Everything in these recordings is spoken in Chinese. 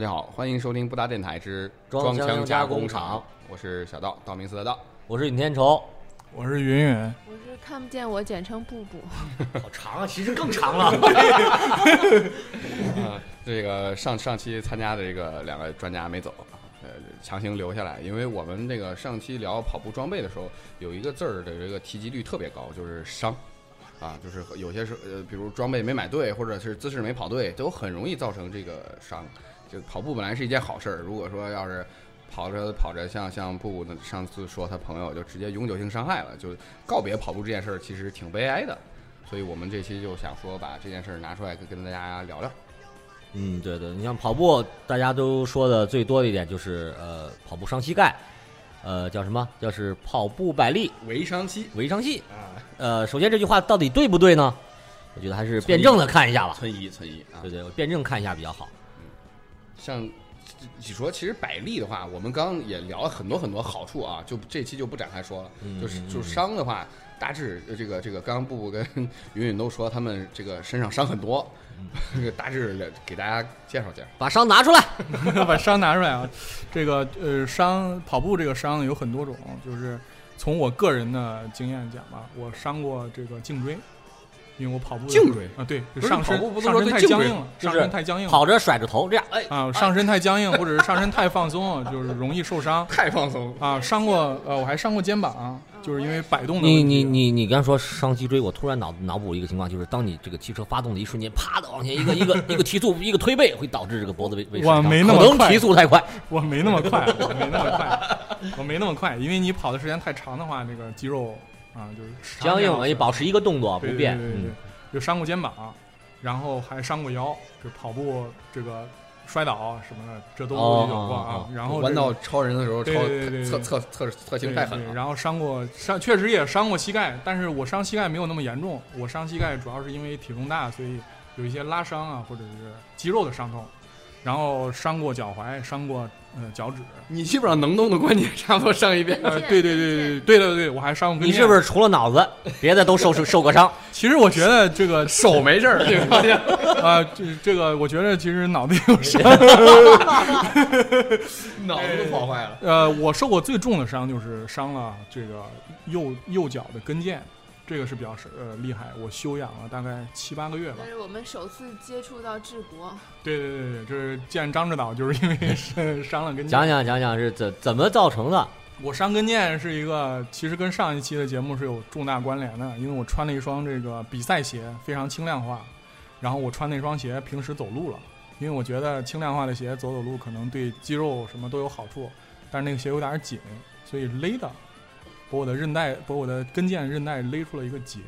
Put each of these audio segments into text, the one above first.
大家好，欢迎收听布达电台之装腔腔加工工厂，我是小道，道明寺的道。我是尹天仇，我是云云，我是看不见我，简称布布。好长啊，其实更长了。啊，这个上上期参加的这个两个专家没走，呃，强行留下来，因为我们这个上期聊跑步装备的时候，有一个字儿的这个提及率特别高，就是伤。啊，就是有些是呃，比如装备没买对，或者是姿势没跑对，都很容易造成这个伤。就跑步本来是一件好事儿，如果说要是跑着跑着，像像布布上次说他朋友就直接永久性伤害了，就告别跑步这件事儿，其实挺悲哀的。所以我们这期就想说把这件事儿拿出来跟跟大家聊聊。嗯，对对，你像跑步，大家都说的最多的一点就是呃，跑步伤膝盖，呃，叫什么？叫是跑步百利违伤期违伤膝。啊，呃，首先这句话到底对不对呢？我觉得还是辩证的看一下吧。存疑存疑啊。对对，我辩证看一下比较好。像你说，其实百利的话，我们刚刚也聊了很多很多好处啊，就这期就不展开说了。嗯就是就嗯嗯伤的话，大致呃这个这个，刚刚布布跟 云云都说他们这个身上伤很多，嗯 这个大致的给大家介绍介绍。把伤拿出来。把伤拿出来啊！这个呃，伤跑步这个伤有很多种，就是从我个人的经验讲吧，我伤过这个颈椎，因为我跑步颈椎啊，对，上身跑步不是上身说太僵硬了，上身太僵硬了跑着甩着头这样，哎，啊，上身太僵硬或者是上身太放松，就是容易受伤 太放松，啊。伤过呃，我还伤过肩膀，就是因为摆动的你你你你刚说伤脊椎，我突然脑脑补一个情况，就是当你这个汽车发动的一瞬间，啪的往前一个一个一个提速，一个推背，会导致这个脖子被被我没那么能提速太快。我没那么快，我没那么快，我没那么快，因为你跑的时间太长的话，这个肌肉啊就是僵硬，了，也保持一个动作不变。对对对对嗯，有伤过肩膀，然后还伤过腰，就跑步这个摔倒什么的，这都哦有过啊。然后弯道超人的时候超对对对对侧侧侧侧倾太狠了。然后伤过伤，确实也伤过膝盖，但是我伤膝盖没有那么严重，我伤膝盖主要是因为体重大，所以有一些拉伤啊，或者是肌肉的伤痛。然后伤过脚踝，伤过呃脚趾，你基本上能动的关节 差不多上一遍。呃，对对对对对对对，我还上过。你是不是除了脑子，别的都受受 受过伤？其实我觉得这个手没事儿，这个啊，这这个我觉得其实脑子有伤。脑子都跑坏了。呃，我受过最重的伤就是伤了这个右右脚的跟腱，这个是比较是呃厉害，我休养了大概七八个月吧这。是我们首次接触到治国，对对对对，就是见张指导就是因为 是伤了跟腱。讲讲讲讲是怎怎么造成的？我伤跟腱是一个，其实跟上一期的节目是有重大关联的，因为我穿了一双这个比赛鞋，非常轻量化，然后我穿那双鞋平时走路了，因为我觉得轻量化的鞋走走路可能对肌肉什么都有好处，但是那个鞋有点紧，所以勒的，把我的韧带，把我的跟腱韧带勒出了一个结。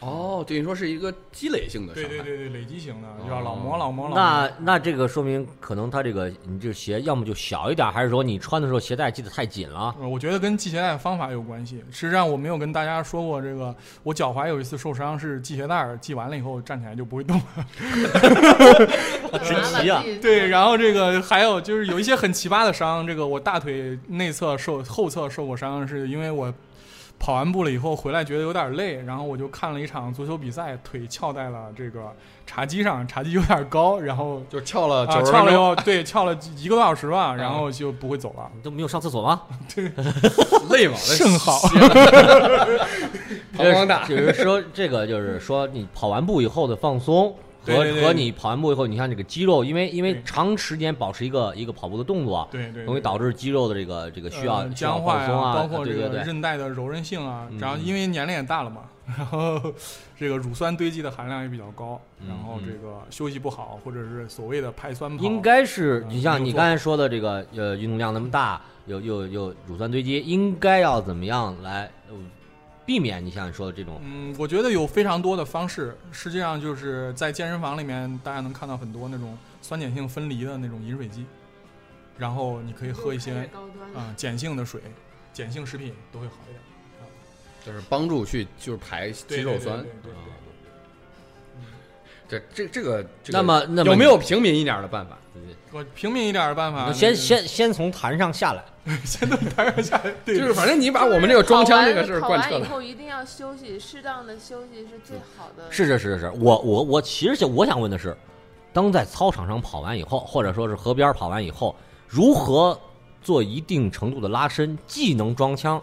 哦，等于说是一个积累性的伤害。对对对对，累积型的，哦叫老磨老磨老磨。那那这个说明可能他这个你这鞋要么就小一点，还是说你穿的时候鞋带系得太紧了？呃，我觉得跟系鞋带的方法有关系。实际上，我没有跟大家说过这个，我脚踝有一次受伤是系鞋带，系完了以后站起来就不会动了。神奇啊！对，然后这个还有就是有一些很奇葩的伤，这个我大腿内侧受后侧受过伤，是因为我跑完步了以后回来觉得有点累，然后我就看了一场足球比赛，腿翘在了这个茶几上，茶几有点高，然后就翘了翘了以，后对翘了一个多小时吧，然后就不会走了。你都没有上厕所吗？累吗？甚好，膀胱大。就是说这个就是说你跑完步以后的放松。和和你跑完步以后，你看这个肌肉，因为因为长时间保持一个一个跑步的动作，对对，容易导致肌肉的这个这个需要呃需要僵化放松啊，包括这个韧带的柔韧性啊，嗯。然后因为年龄也大了嘛，然后这个乳酸堆积的含量也比较高，嗯然后嗯。这个休息不好，或者是所谓的排酸跑，应该是嗯你像你刚才说的这个呃运动量那么大，有有有乳酸堆积，应该要怎么样来呃避免你像你说的这种嗯，我觉得有非常多的方式，实际上就是在健身房里面，大家能看到很多那种酸碱性分离的那种饮水机，然后你可以喝一些高端啊、碱性的水，碱性食品都会好一点。就是帮助去就是排肌肉酸。对对对对对这这这个这个那么那么有没有平民一点的办法？我平民一点的办法，先先先从坛上下来，先从坛上下来，对，就是反正你把我们这个装腔这个事儿跑贯彻了。完以后一定要休息，适当的休息是最好的。是是是是是，我我我其实想我想问的是，当在操场上跑完以后，或者说是河边跑完以后，如何做一定程度的拉伸，既能装枪，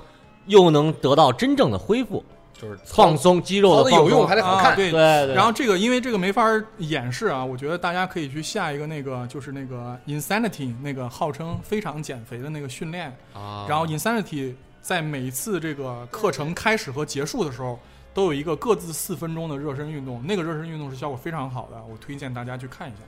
又能得到真正的恢复，就是放松肌肉操的的放松有用还得好看。啊对对对，然后这个因为这个没法演示啊，我觉得大家可以去下一个那个就是那个 Insanity 那个号称非常减肥的那个训练，啊然后 Insanity 在每一次这个课程开始和结束的时候。都有一个各自四分钟的热身运动，那个热身运动是效果非常好的，我推荐大家去看一下。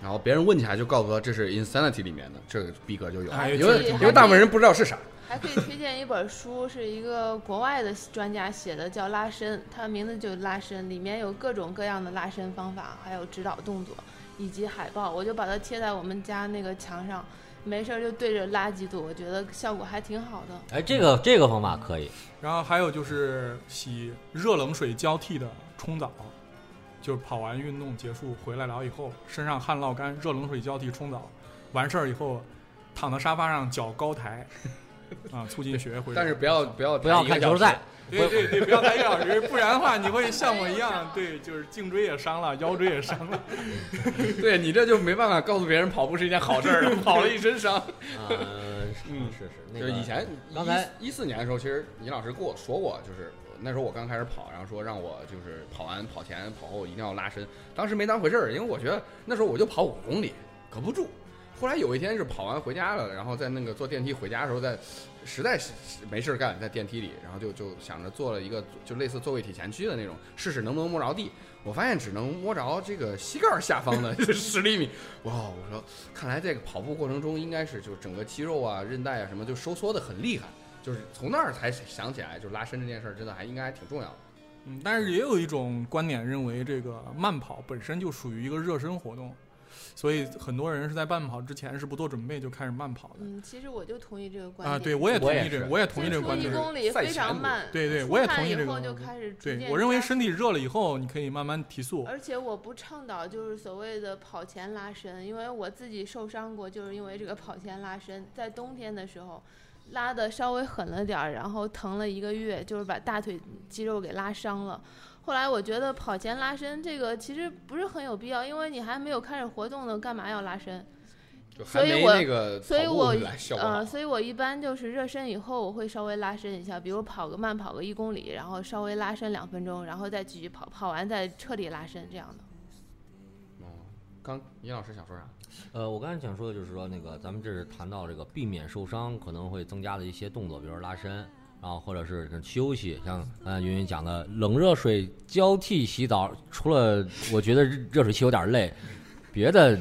然后别人问起来就告诉他这是 Insanity 里面的，这个逼格就有，哎因这个为因为大部分人不知道是啥。还可以推荐一本书，是一个国外的专家写的，叫《拉伸》，它名字就是拉伸，里面有各种各样的拉伸方法，还有指导动作以及海报，我就把它贴在我们家那个墙上，没事儿就对着拉几组，我觉得效果还挺好的。哎，这个这个方法可以，然后还有就是洗热冷水交替的冲澡，就是跑完运动结束回来了以后，身上汗落干，热冷水交替冲澡，完事儿以后躺在沙发上脚高抬，啊，促进血液回流。但是不要不要不要看球赛，对对对，不要看一个小时，不然的话你会像我一样，对，就是颈椎也伤了，腰椎也伤了。对你这就没办法告诉别人跑步是一件好事儿了，跑了一身伤。嗯是是，那个就是以前刚才一四年的时候，其实尹老师跟我说过，就是那时候我刚开始跑，然后说让我就是跑完跑前跑后一定要拉伸，当时没当回事儿，因为我觉得那时候我就跑五公里，可不住。后来有一天是跑完回家了，然后在那个坐电梯回家的时候，在实在是没事儿干，在电梯里，然后就就想着做了一个就类似坐位体前屈的那种，试试能不能摸着地。我发现只能摸着这个膝盖下方的 十厘米。哇，我说看来这个跑步过程中应该是就整个肌肉啊、韧带啊什么就收缩的很厉害，就是从那儿才想起来，就拉伸这件事儿真的还应该挺重要的。嗯，但是也有一种观点认为，这个慢跑本身就属于一个热身活动，所以很多人是在慢跑之前是不做准备就开始慢跑的。嗯，其实我就同意这个观点啊，点。对，我也同意这个，我也同意这个观点出一。公里非常慢，对对我也汗以后同意这个就开始逐对我认为身体热了以后，你可以慢慢提速。而且我不倡导就是所谓的跑前拉伸，因为我自己受伤过，就是因为这个跑前拉伸，在冬天的时候拉的稍微狠了点儿，然后疼了一个月，就是把大腿肌肉给拉伤了。后来我觉得跑前拉伸这个其实不是很有必要，因为你还没有开始活动呢，干嘛要拉伸？就还没所以我所以我呃，所以我一般就是热身以后，我会稍微拉伸一下，比如跑个慢跑个一公里，然后稍微拉伸两分钟，然后再继续跑，跑完再彻底拉伸这样的。哦，刚尹老师想说啥？呃，我刚才想说的就是说，那个咱们这是谈到这个避免受伤可能会增加的一些动作，比如说拉伸，然后或者是休息，像呃云云讲的冷热水交替洗澡，除了我觉得热水器有点累，别的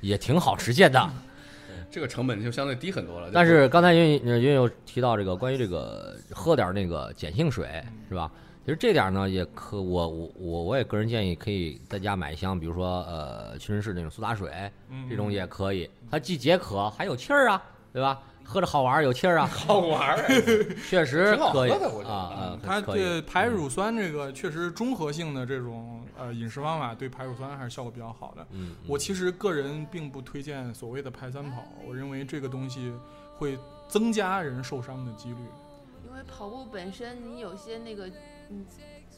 也挺好实现的。这个成本就相对低很多了。但是刚才云云云云有提到这个关于这个喝点那个碱性水是吧？其实这点呢也可我我我我也个人建议可以在家买一箱，比如说呃屈臣氏那种苏打水，嗯这种也可以，它既解渴还有气儿啊，对吧？喝着好玩儿有气儿啊，好玩儿，确实挺好可以喝的我觉得啊啊，它对排乳酸这个确实综合性的这种呃饮食方法对排乳酸还是效果比较好的。嗯，我其实个人并不推荐所谓的排酸跑，我认为这个东西会增加人受伤的几率。因为跑步本身，你有些那个，嗯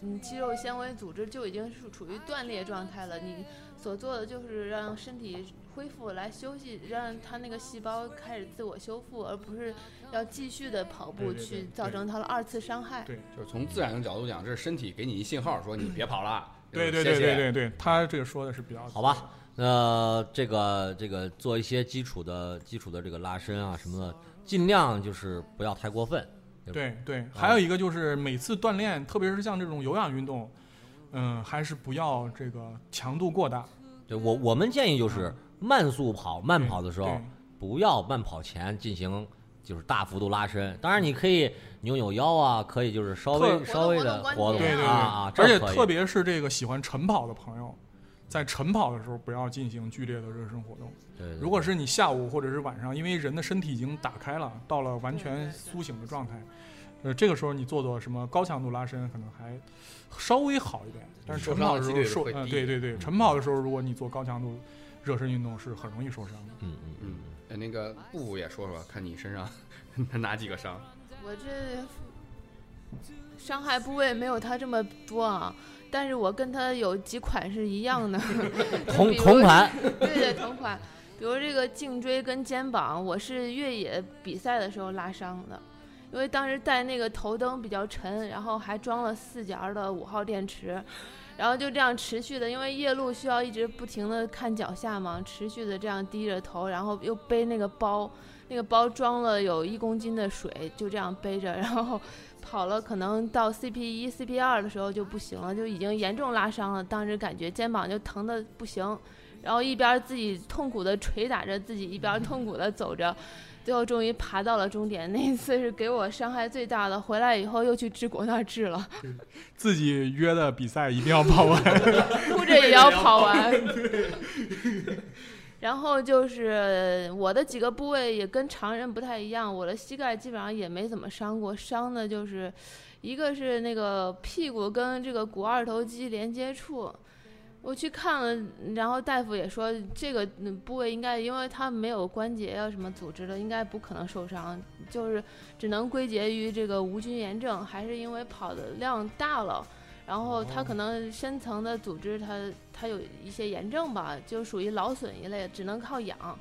嗯，肌肉纤维组织就已经是处于断裂状态了。你所做的就是让身体恢复来休息，让他那个细胞开始自我修复，而不是要继续的跑步去造成他的二次伤害。对就是从自然的角度讲，这是身体给你一信号，说你别跑了。对对对对对对，他这个说的是比较好吧。那这个这个做一些基础的基础的这个拉伸啊什么的，尽量就是不要太过分。对对，还有一个就是每次锻炼，特别是像这种有氧运动，嗯，还是不要这个强度过大。对我我们建议就是慢速跑，慢跑的时候对。不要慢跑前进行就是大幅度拉伸。当然你可以扭扭腰啊，可以就是稍微稍微的活动对对对，啊啊，而且特别是这个喜欢晨跑的朋友，在晨跑的时候不要进行剧烈的热身活动。对对对。如果是你下午或者是晚上，因为人的身体已经打开了，到了完全苏醒的状态，呃，这个时候你做做什么高强度拉伸，可能还稍微好一点。但是晨跑的时候受，呃，对对对，晨跑的时候，如果你做高强度热身运动，是很容易受伤的。嗯嗯嗯，哎那个布布也说说，看你身上 哪几个伤？我这伤害部位没有他这么多啊，但是我跟他有几款是一样的，同比如同款，对对同款，比如这个颈椎跟肩膀，我是越野比赛的时候拉伤的，因为当时带那个头灯比较沉，然后还装了四节儿的五号电池，然后就这样持续的，因为夜路需要一直不停的看脚下嘛，持续的这样低着头，然后又背那个包，那个包装了有一公斤的水，就这样背着，然后跑了可能到 CP 一、CP 二的时候就不行了，就已经严重拉伤了，当时感觉肩膀就疼的不行。然后一边自己痛苦的捶打着自己，一边痛苦的走着，最后终于爬到了终点。那一次是给我伤害最大的，回来以后又去治国那儿治了，自己约的比赛一定要跑完。哭着也要跑完。然后就是我的几个部位也跟常人不太一样，我的膝盖基本上也没怎么伤过，伤的就是一个是那个屁股跟这个股二头肌连接处。我去看了，然后大夫也说这个嗯部位应该，因为它没有关节啊什么组织的，应该不可能受伤，就是只能归结于这个无菌炎症，还是因为跑的量大了，然后它可能深层的组织它它有一些炎症吧，就属于劳损一类，只能靠养。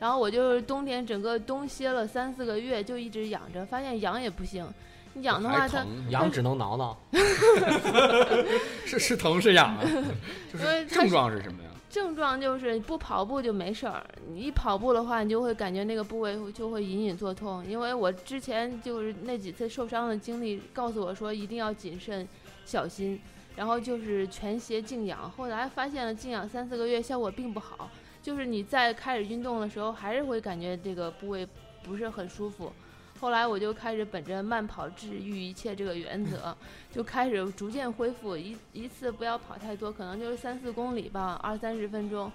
然后我就是冬天整个冬歇了三四个月，就一直养着，发现养也不行，你养的话它。痒只能挠挠。是是疼是痒啊？就是症状是什么呀？症状就是不跑步就没事儿，你一跑步的话，你就会感觉那个部位就会隐隐作痛。因为我之前就是那几次受伤的经历，告诉我说一定要谨慎小心，然后就是全鞋静养。后来发现了静养三四个月效果并不好，就是你在开始运动的时候，还是会感觉这个部位不是很舒服。后来我就开始本着慢跑治愈一切这个原则，就开始逐渐恢复，一一次不要跑太多，可能就是三四公里吧，二三十分钟。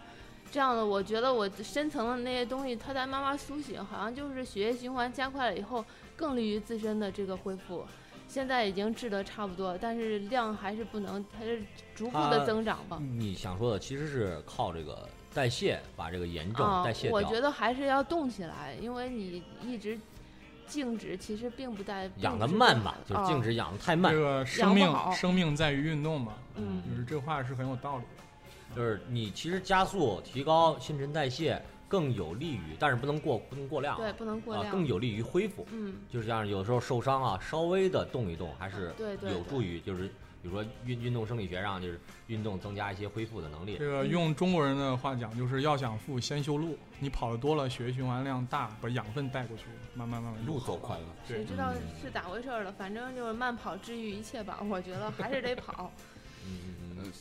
这样的，我觉得我深层的那些东西，它在慢慢苏醒，好像就是血液循环加快了以后，更利于自身的这个恢复。现在已经治得差不多，但是量还是不能，它是逐步的增长吧。你想说的其实是靠这个代谢把这个炎症啊代谢，掉。我觉得还是要动起来，因为你一直静止，其实并不带养的慢吧，就是静。止养的太慢这。个生命生命在于运动嘛，嗯就是这话是很有道理的。就是你其实加速提高新陈代谢更有利于，但是不能过不能过量啊，对，不能过啊量。更有利于恢复。嗯，就是像有时候受伤啊，稍微的动一动，还是有助于，就是比如说运运动生理学上，就是运动增加一些恢复的能力这。个用中国人的话讲，就是要想富先修路。你跑得多了，血液循环量大，把养分带过去，慢慢慢慢路走宽了。谁知道嗯是咋回事儿了？反正就是慢跑治愈一切吧。我觉得还是得跑。嗯 嗯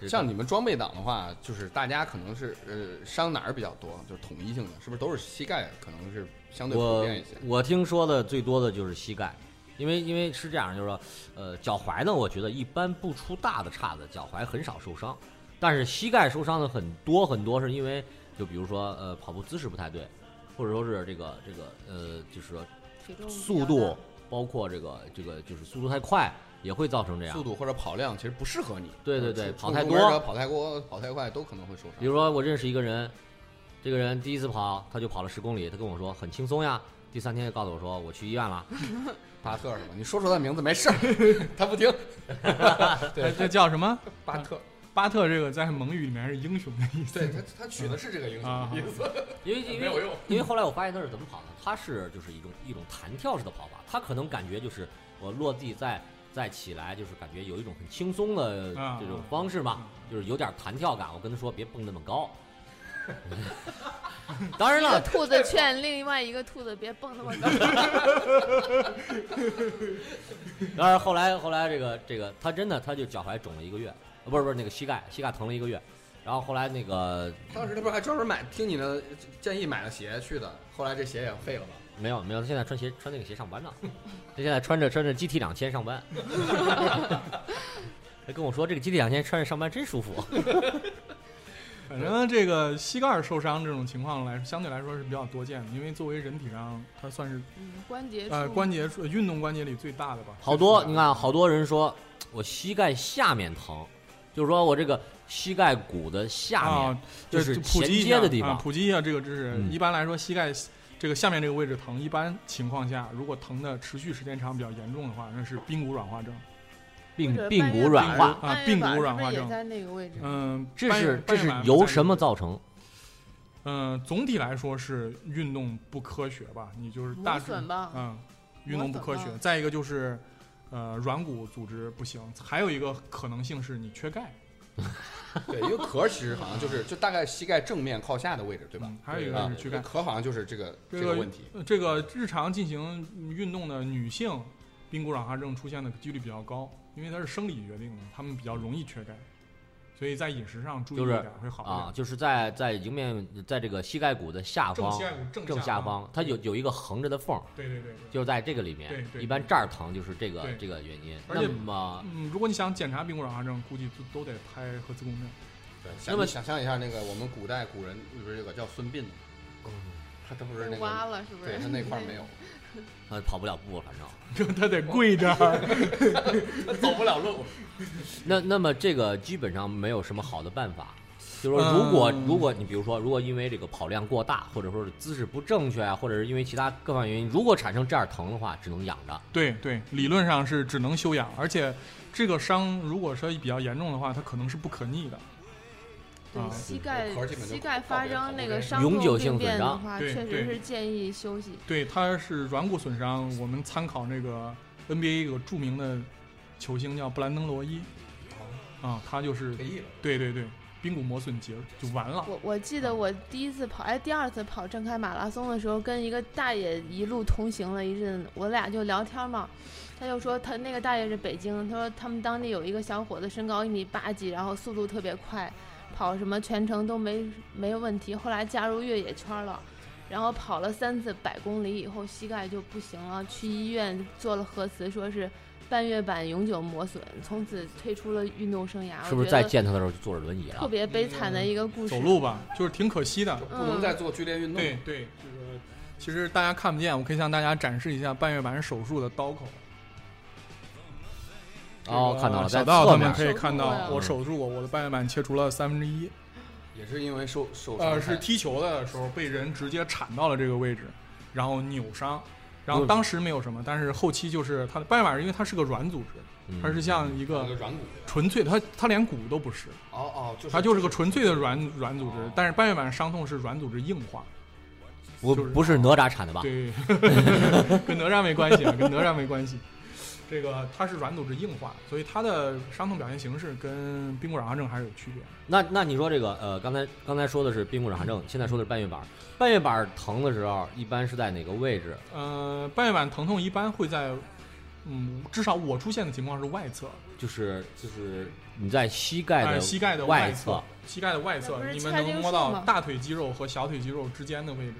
嗯，像你们装备党的话，就是大家可能是呃伤哪儿比较多，就是统一性的，是不是都是膝盖？可能是相对普遍一些。我听说的最多的就是膝盖，因为因为是这样，就是说，呃，脚踝呢，我觉得一般不出大的岔子，脚踝很少受伤，但是膝盖受伤的很多很多，是因为就比如说呃跑步姿势不太对，或者说是这个这个呃就是说速度，包括这个这个就是速度太快，也会造成这样速。度或者跑量其实不适合你。对对对呃跑太多跑太多、跑太快都可能会受伤。比如说我认识一个人，这个人第一次跑他就跑了十公里，他跟我说很轻松呀，第三天就告诉我说我去医院了。巴特是吧？你说出他名字没事儿，他不听。对这叫什么？巴特，巴特这个在蒙语里面是英雄的意思。对他他取的是这个英雄啊的意思。因为因为没有用因为后来我发现他是怎么跑的，他是就是一种一种弹跳式的跑法，他可能感觉就是我落地再再起来，就是感觉有一种很轻松的啊这种方式嘛，就是有点弹跳感。我跟他说别蹦那么高。当然了，兔子劝另外一个兔子别蹦那么高。当然后来后来这个这个他真的他就脚踝肿了一个月，呃不是不是那个膝盖膝盖疼了一个月，然后后来那个当时他不是还专门买听你的建议买了鞋去的，后来这鞋也废了吧？没有没有，他现在穿鞋穿那个鞋上班呢，他现在穿着穿着 GT 两千上班。他跟我说这个 GT 两千穿着上班真舒服。反正这个膝盖受伤这种情况来，相对来说是比较多见的，因为作为人体上，它算是嗯，关节呃关节运动关节里最大的吧。好多你看，好多人说我膝盖下面疼，就是说我这个膝盖骨的下面啊，就是衔接的地方。啊普及一下这个知识。嗯一般来说，膝盖这个下面这个位置疼，一般情况下，如果疼的持续时间长、比较严重的话，那是髌骨软化症。髌髌骨软化，啊髌骨软化症也在那个位置。嗯，这是这是由什么造成？嗯，总体来说是运动不科学吧，你就是大嗯，运动不科学再一个就是，呃，软骨组织不行，还有一个可能性是你缺钙，对，因为壳其实好像就是就大概膝盖正面靠下的位置，对吧嗯？还有一个是缺钙。壳好像就是这个这个这个问题。呃这个日常进行运动的女性髌骨软化症出现的几率比较高，因为它是生理决定的，他们比较容易缺钙，所以在饮食上注意一点会好一点。啊，就是在在迎面在这个膝盖骨的下方正膝盖骨正正下方，它有有一个横着的缝，对对对对。就是在这个里面对，对一般这儿疼就是这个这个原因。而且那么嗯，如果你想检查髌骨软化症，估计都都得拍核磁共振。对，那么想想象一下那个我们古代古人不是有个叫孙膑的，他他不是那个，了是不是？对他那块没有，他跑不了步，反正。就 他得跪着，走不了路。那那么这个基本上没有什么好的办法，就是说，如果、嗯如果你比如说，如果因为这个跑量过大，或者说是姿势不正确啊，或者是因为其他各方面原因，如果产生这样疼的话，只能养着。对对，理论上是只能休养，而且这个伤如果说比较严重的话，它可能是不可逆的。对啊膝盖膝盖发生那个伤永久痛病性损伤变的话，确实是建议休息。对，它是软骨损伤。我们参考那个 NBA 有个著名的球星叫布兰登·罗伊，啊，他就是退役了，对对对，髌骨磨损结就完了。我我记得我第一次跑，哎，第二次跑正开马拉松的时候，跟一个大爷一路同行了一阵，我俩就聊天嘛。他就说他那个大爷是北京，他说他们当地有一个小伙子，身高一米八几，然后速度特别快，跑什么全程都没没有问题。后来加入越野圈了，然后跑了三次百公里以后，膝盖就不行了，去医院做了核磁，说是半月板永久磨损，从此退出了运动生涯。是不是再见他的时候就坐着轮椅了？特别悲惨的一个故事？走路吧，就是挺可惜的。不能再做剧烈运动。对对，这个其实大家看不见，我可以向大家展示一下半月板手术的刀口。哦，看到了，在小道侧面他们可以看到我手术过，我的半月板切除了三分之一。也是因为受受伤呃，是踢球的时候被人直接铲到了这个位置，然后扭伤。然后当时没有什么，但是后期就是它的半月板，因为它是个软组织，嗯它是像一一个个软骨。纯粹的，它它连骨都不是，哦哦，就是它就是个纯粹的软软组织哦。但是半月板伤痛是软组织硬化，不不是哪吒产的吧？对，跟哪吒没关系啊，跟哪吒没关系。这个它是软组织硬化，所以它的伤痛表现形式跟髌骨软化症还是有区别。那那你说这个呃，刚才刚才说的是髌骨软化症，现在说的是半月板。半月板疼的时候，一般是在哪个位置？呃，半月板疼痛一般会在，嗯，至少我出现的情况是外侧，就是就是你在膝盖的哎，膝盖的外侧，膝盖的外侧你们能摸到大腿肌肉和小腿肌肉之间的位置，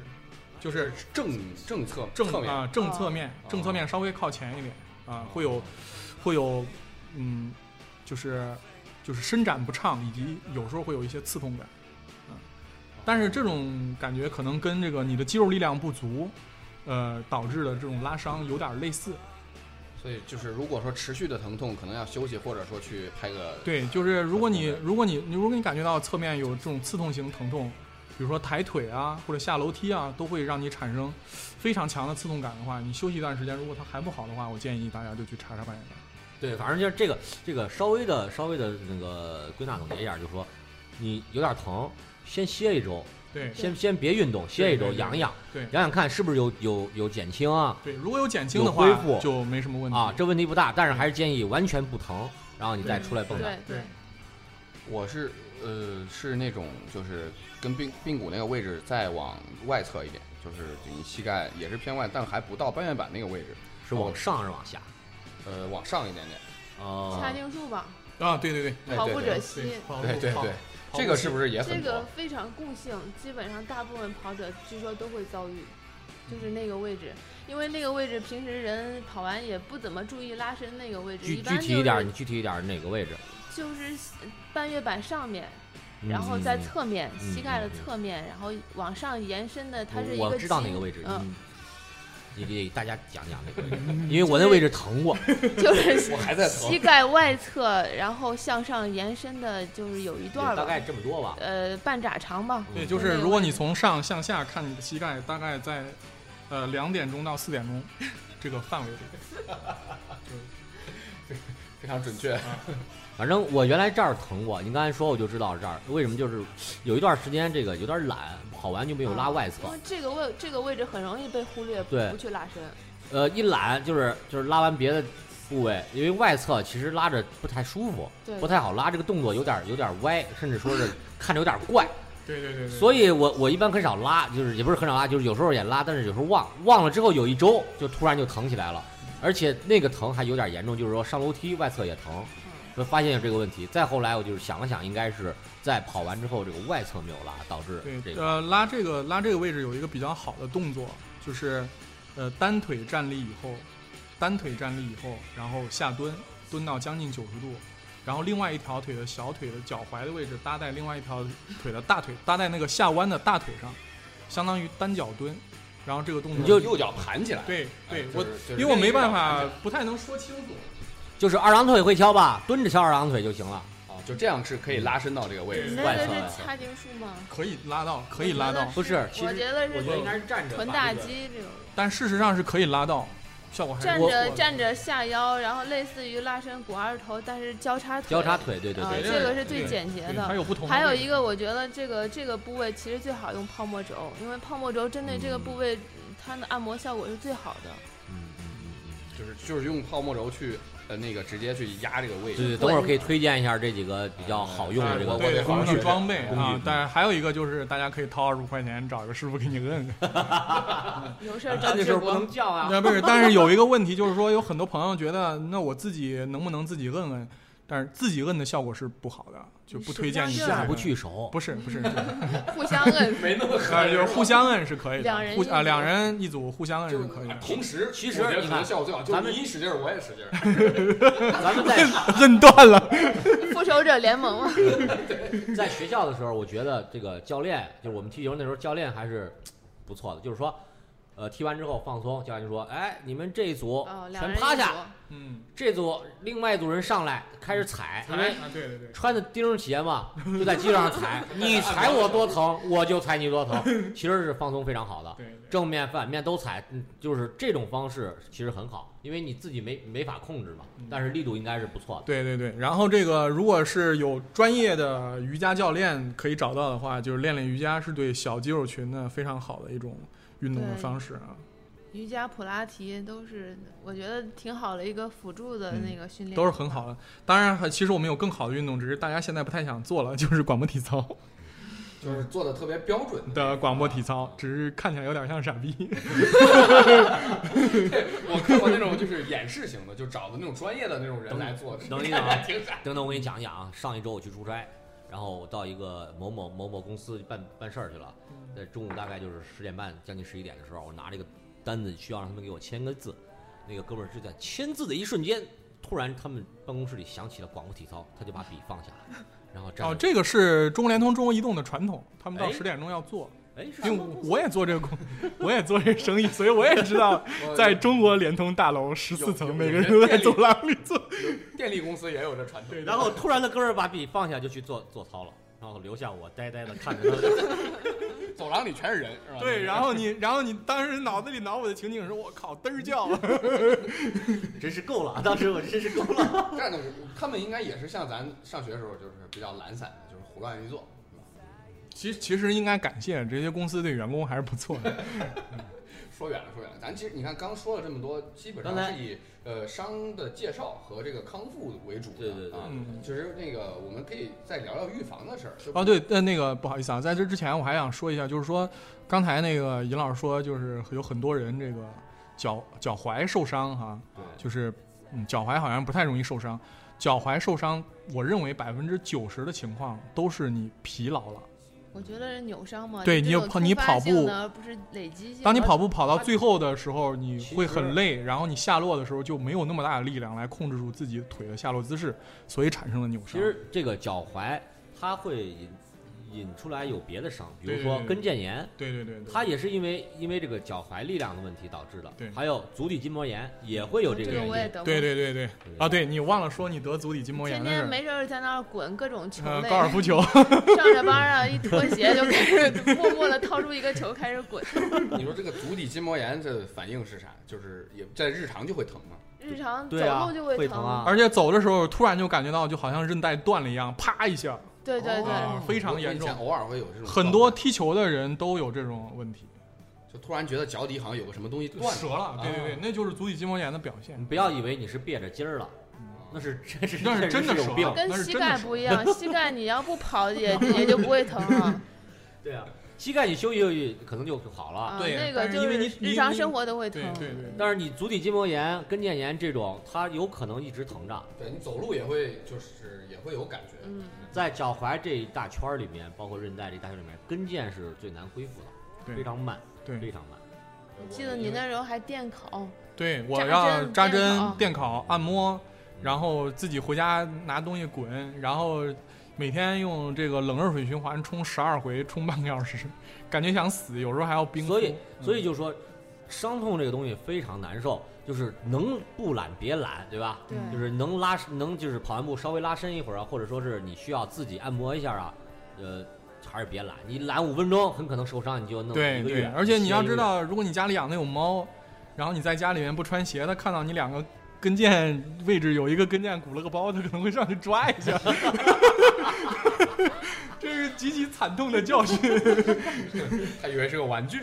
就是正正侧正啊正侧哦面，正侧面稍微靠前一点啊，会有会有嗯，就是就是伸展不畅，以及有时候会有一些刺痛感，嗯，但是这种感觉可能跟这个你的肌肉力量不足，呃导致的这种拉伤有点类似。所以就是如果说持续的疼痛，可能要休息，或者说去拍个对，就是如果你如果你你如果你感觉到侧面有这种刺痛型疼痛，比如说抬腿啊或者下楼梯啊，都会让你产生非常强的刺痛感的话，你休息一段时间，如果它还不好的话，我建议大家就去查查半月板。对，反正就是这个这个稍微的稍微的那个归纳总结一下，就是说你有点疼，先歇一周，对先先别运动，歇一周养一养，对。养养看是不是有有有减轻啊对，如果有减轻的话恢复就没什么问题。啊，这问题不大，但是还是建议完全不疼，然后你再出来蹦跶。对对。我是呃是那种就是跟髌髌骨那个位置再往外侧一点，就是你膝盖也是偏外，但还不到半月板那个位置，是往上还是往下？呃往上一点点。哦髂胫束吧，啊，对对对跑步者对对对膝对，对对这个是不是也很这个？非常共性，基本上大部分跑者据说都会遭遇，就是那个位置，因为那个位置平时人跑完也不怎么注意拉伸那个位置，具体一点，是你具体一点哪个位置？就是半月板上面，然后嗯在侧面，嗯膝盖的侧面，然后往上延伸的，它是一个知道筋哪个位置，嗯，你你给大家讲讲那个，因为我那位置疼过。就是我还在疼膝盖外侧，然后向上延伸的，就是有一段儿吧，大概这么多吧。呃，半拃长吧。对，嗯就是如果你从上向下看你的膝盖，大概在呃两点钟到四点钟这个范围里。非常准确。反正我原来这儿疼过，你刚才说我就知道这儿为什么，就是有一段时间这个有点懒，跑完就没有拉外侧因，为这个位这个位置很容易被忽略，对不去拉伸。呃，一懒就是就是拉完别的部位，因为外侧其实拉着不太舒服，对，不太好拉，这个动作有点有点歪，甚至说是 看着有点怪，对对对对。所以我我一般很少拉，就是也不是很少拉，就是有时候也拉，但是有时候忘忘了之后有一周就突然就疼起来了，而且那个疼还有点严重，就是说上楼梯外侧也疼。就发现有这个问题，再后来我就是想了想，应该是在跑完之后这个外侧没有拉，导致这对，个。呃，拉这个拉这个位置有一个比较好的动作，就是，呃，单腿站立以后，单腿站立以后，然后下蹲，蹲到将近九十度，然后另外一条腿的小腿的脚踝的位置搭在另外一条腿的大腿，搭在那个下弯的大腿上，相当于单脚蹲，然后这个动作你就右脚盘起来，对对，哎我因为我没办法不太能说清楚。就是二郎腿会敲吧，蹲着敲二郎腿就行了。啊，就这样是可以拉伸到这个位置外侧外侧掐筋术吗？可以拉到，可以拉到，不是，其实我觉得是我觉得应该是站着臀把这个大肌这种，但事实上是可以拉到，效果还是站着不错的站着下腰，然后类似于拉伸股二头，但是交叉腿。交叉腿，对对啊，对对这个是最简洁的。还有不同的还有一个，我觉得这个这个部位其实最好用泡沫轴，因为泡沫轴针对这个部位，它的按摩效果是最好的。嗯嗯嗯嗯，就是就是用泡沫轴去呃那个直接去压这个位置。对对，等会儿可以推荐一下这几个比较好用的这个工具装备啊，但还有一个就是大家可以掏二十五块钱找一个师傅给你摁。有事儿找志国这时候不能。叫啊。那不是，但是有一个问题就是说，有很多朋友觉得，那我自己能不能自己摁摁？但是自己摁的效果是不好的，就不推荐你下不。去手，不是 不是，互相摁，没那么啊，就是互相摁是可以的，两人一啊两人一组互相摁是可以的，同时，其实你看效果最好，就咱们是你一使劲儿，我也使劲儿。咱们在摁断了。复仇者联盟嘛。在学校的时候，我觉得这个教练，就是我们踢球那时候，教练还是不错的。就是说，呃，踢完之后放松，教练就说：“哎，你们这一组全趴下，组嗯，这组另外一组人上来开始踩，因为啊对对对，穿的钉鞋嘛，就在机上踩，你踩我多疼，我就踩你多疼。其实是放松非常好的，对对正面反面都踩，嗯，就是这种方式其实很好，因为你自己没没法控制嘛，但是力度应该是不错的。对对对，然后这个如果是有专业的瑜伽教练可以找到的话，就是练练瑜伽是对小肌肉群的非常好的一种运动的方式啊。瑜伽、普拉提都是我觉得挺好的一个辅助的那个训练，嗯都是很好的。当然，其实我们有更好的运动，只是大家现在不太想做了，就是广播体操 就是做的特别标准的广播体操，只是看起来有点像傻逼。我看过那种就是演示型的，就找的那种专业的那种人来做的。等 一等啊挺傻。等等，我给你讲一讲啊。上一周我去出差，然后我到一个某某某某公司办办事儿去了。在中午大概就是十点半，将近十一点的时候，我拿这个单子需要让他们给我签个字。那个哥们儿就在签字的一瞬间，突然他们办公室里响起了广播体操，他就把笔放下来，然后站哦，这个是中国联通、中国移动的传统，他们到哎十点钟要做。哎，是因为我也做这个工，我也做这个生意，所以我也知道，在中国联通大楼十四层，每个人都在走廊里做。电力公司也有这传统。对然后突然的哥们儿把笔放下，就去做做操了，然后留下我呆呆的看着他。走廊里全是人，是吧？对，然后你，然后你当时脑子里脑补的情景是，我靠，嘚儿叫，真是够了，当时我真是够了。这样的，他们应该也是像咱上学的时候，就是比较懒散的，就是胡乱一做。其其实应该感谢这些公司对员工还是不错的。说远了，说远了，咱其实你看刚说了这么多，基本上刚才是以呃伤的介绍和这个康复为主的。对对对啊，嗯其实那个我们可以再聊聊预防的事儿。就哦，对，呃，那个不好意思啊，在这之前我还想说一下，就是说刚才那个尹老师说，就是有很多人这个脚脚踝受伤哈，对就是嗯脚踝好像不太容易受伤，脚踝受伤，我认为百分之九十的情况都是你疲劳了。我觉得是扭伤嘛，对你有跑你跑步性的而不是累积性。当你跑步跑到最后的时候，你会很累，然后你下落的时候就没有那么大的力量来控制住自己腿的下落姿势，所以产生了扭伤。其实这个脚踝它会引出来有别的伤，比如说跟腱炎，对对对对，它也是因为因为这个脚踝力量的问题导致的。对还有足底筋膜炎也会有这这个原因。对对对对对啊，对你忘了说你得足底筋膜炎天。天没事儿在那儿滚各种球高尔夫 球，上着班啊，一脱鞋就开始默默的掏出一个球开始滚。你说这个足底筋膜炎这反应是啥？就是也在日常就会疼吗？日常走对啊路就疼会疼啊而且走的时候突然就感觉到就好像韧带断了一样，啪一下，对对对，啊非常严重偶尔会有这种很多踢球的人都有这种问题，就突然觉得脚底好像有个什么东西断折了。对对对，啊那就是足底筋膜炎的表现你。不要以为你是别着筋儿了，那是真是那是真的有病。跟膝那是真的盖不一样，膝盖你要不跑也 也就不会疼了 对啊，膝盖你休息休息可能就好了。啊。对那个就但是因为你你日常生活都会对疼。对对，但是你足底筋膜炎、跟腱炎这种，它有可能一直疼着，对你走路也会就是也会有感觉。嗯，在脚踝这一大圈儿里面，包括韧带这一大圈里面，跟腱是最难恢复的，对非常慢，对非常慢。我记得你那时候还电烤，对我扎要扎针电烤、按摩，然后自己回家拿东西滚，然后每天用这个冷热水循环冲十二回，冲半个小时，感觉想死，有时候还要冰敷。所以，所嗯以就说，伤痛这个东西非常难受，就是能不懒别懒，对吧？对，就是能拉能就是跑完步稍微拉伸一会儿啊，或者说是你需要自己按摩一下啊，呃，还是别懒，你懒五分钟很可能受伤，你就弄对对一个月。，而且你要知道，如果你家里养的有猫，然后你在家里面不穿鞋，它看到你两个跟腱位置有一个跟腱鼓了个包，它可能会上去抓一下。这是极其惨痛的教训。他以为是个玩具。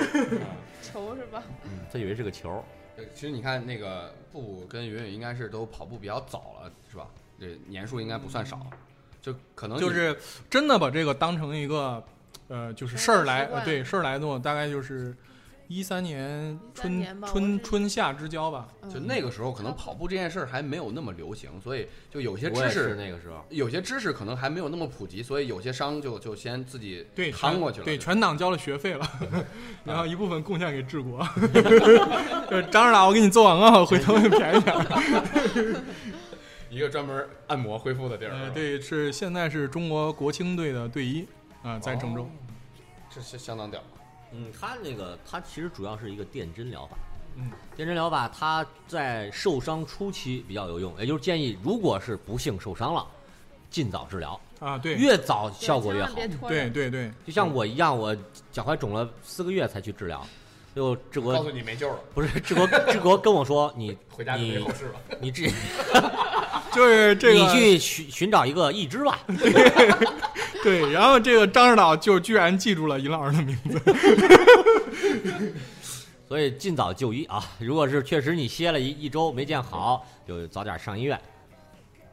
球是吧？嗯，他以为是个球，呃其实你看那个布布跟云云应该是都跑步比较早了，是吧？这年数应该不算少，就可能就是真的把这个当成一个呃，就是事儿来，呃，对事儿来弄，大概就是一三年春春春夏之交吧。就嗯那个时候可能跑步这件事儿还没有那么流行，所以就有些知识。那个时候。有些知识可能还没有那么普及，所以有些伤就就先自己对，全趟过去了。对，全党交了学费了，然后一部分贡献给治国。就是张指导，我给你做广告，回头便宜点儿。一个专门按摩恢复的地儿。呃，对，是现在是中国国青队的队医啊、在郑州。哦这是相当屌。嗯，它那个它其实主要是一个电针疗法。嗯，电针疗法它在受伤初期比较有用，也就是建议，如果是不幸受伤了，尽早治疗，啊，对，越早效果越好。对对对，就像我一样，我脚踝肿了四个月才去治疗，就志国告诉你没救了，不是志国志国跟我说，你 回家准备你后事了。你这 就是这个你去寻寻找一个义肢吧。对，然后这个张指导就居然记住了尹老师的名字。所以尽早就医啊！如果是确实你歇了一一周没见好，就早点上医院。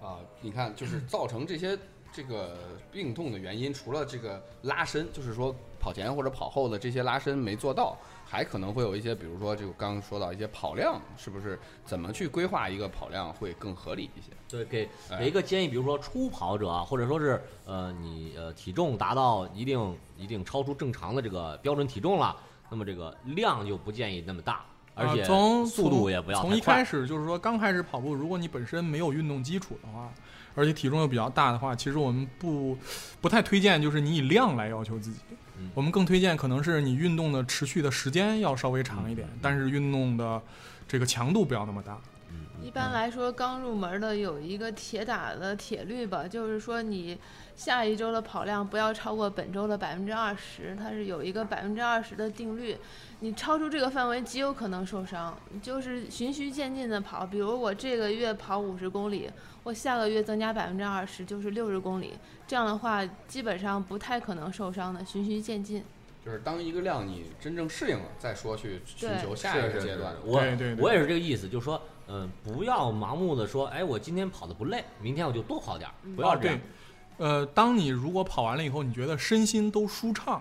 啊，你看，就是造成这些这个病痛的原因，除了这个拉伸，就是说跑前或者跑后的这些拉伸没做到，还可能会有一些，比如说这个刚刚说到一些跑量，是不是怎么去规划一个跑量会更合理一些？对，给哎给一个建议，比如说初跑者啊，或者说是呃你呃体重达到一定一定超出正常的这个标准体重了，那么这个量就不建议那么大，而且啊从速度也不要从。一开始就是说刚开始跑步，如果你本身没有运动基础的话，而且体重又比较大的话，其实我们不不太推荐就是你以量来要求自己。嗯我们更推荐可能是你运动的持续的时间要稍微长一点，嗯但是运动的这个强度不要那么大。嗯一般来说，刚入门的有一个铁打的铁律吧，就是说你下一周的跑量不要超过本周的百分之二十，它是有一个百分之二十的定律。你超出这个范围，极有可能受伤。就是循序渐进的跑，比如我这个月跑五十公里，我下个月增加百分之二十，就是六十公里。这样的话，基本上不太可能受伤的，循序渐进。就是当一个量你真正适应了，再说去寻求下一个阶段。我对对对我也是这个意思，就是说，嗯、不要盲目的说，哎，我今天跑的不累，明天我就多跑点儿，不要啊，这样对。，呃，当你如果跑完了以后，你觉得身心都舒畅，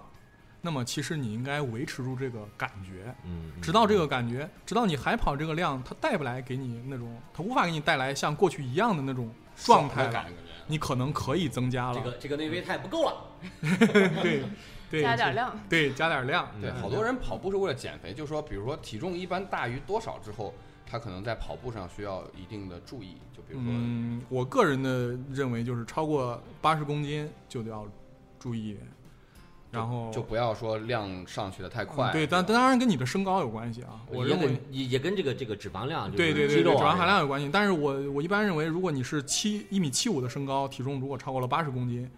那么其实你应该维持住这个感觉，嗯，嗯直到这个感觉，直到你还跑这个量，它带不来给你那种，它无法给你带来像过去一样的那种状态感，觉。你可能可以增加了，这个这个内啡肽不够了，对对，加点量。对，加点量，对，嗯好多人跑步是为了减肥，就说比如说体重一般大于多少之后，他可能在跑步上需要一定的注意，就比如说，嗯，我个人的认为就是超过八十公斤就得要注意一点。然后就不要说量上去的太快。嗯对，但吧当然跟你的身高有关系啊。我也认为跟也也跟这个这个脂肪量，对对对对，肌肉啊脂肪含量有关系。但是我我一般认为，如果你是七一米七五的身高，体重如果超过了八十公斤，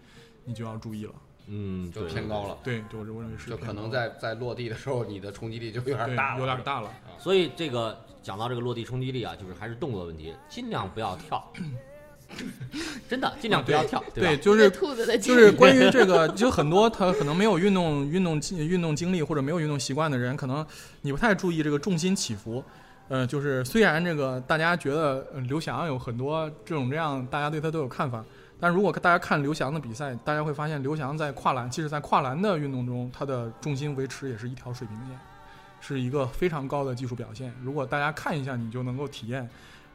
你就要注意了。嗯，就偏高了，对，对我认为是就可能在在落地的时候，你的冲击力就有点大了，有点大了。所以这个讲到这个落地冲击力啊，就是还是动作问题，尽量不要跳，真的尽量不要跳，对，吧？就是兔子的就是 关于这个，就很多他可能没有运动运动经运动经历或者没有运动习惯的人，可能你不太注意这个重心起伏。呃，就是虽然这个大家觉得呃刘翔有很多这种这样，大家对他都有看法，但如果大家看刘翔的比赛，大家会发现刘翔在跨栏，即使在跨栏的运动中，他的重心维持也是一条水平线，是一个非常高的技术表现。如果大家看一下，你就能够体验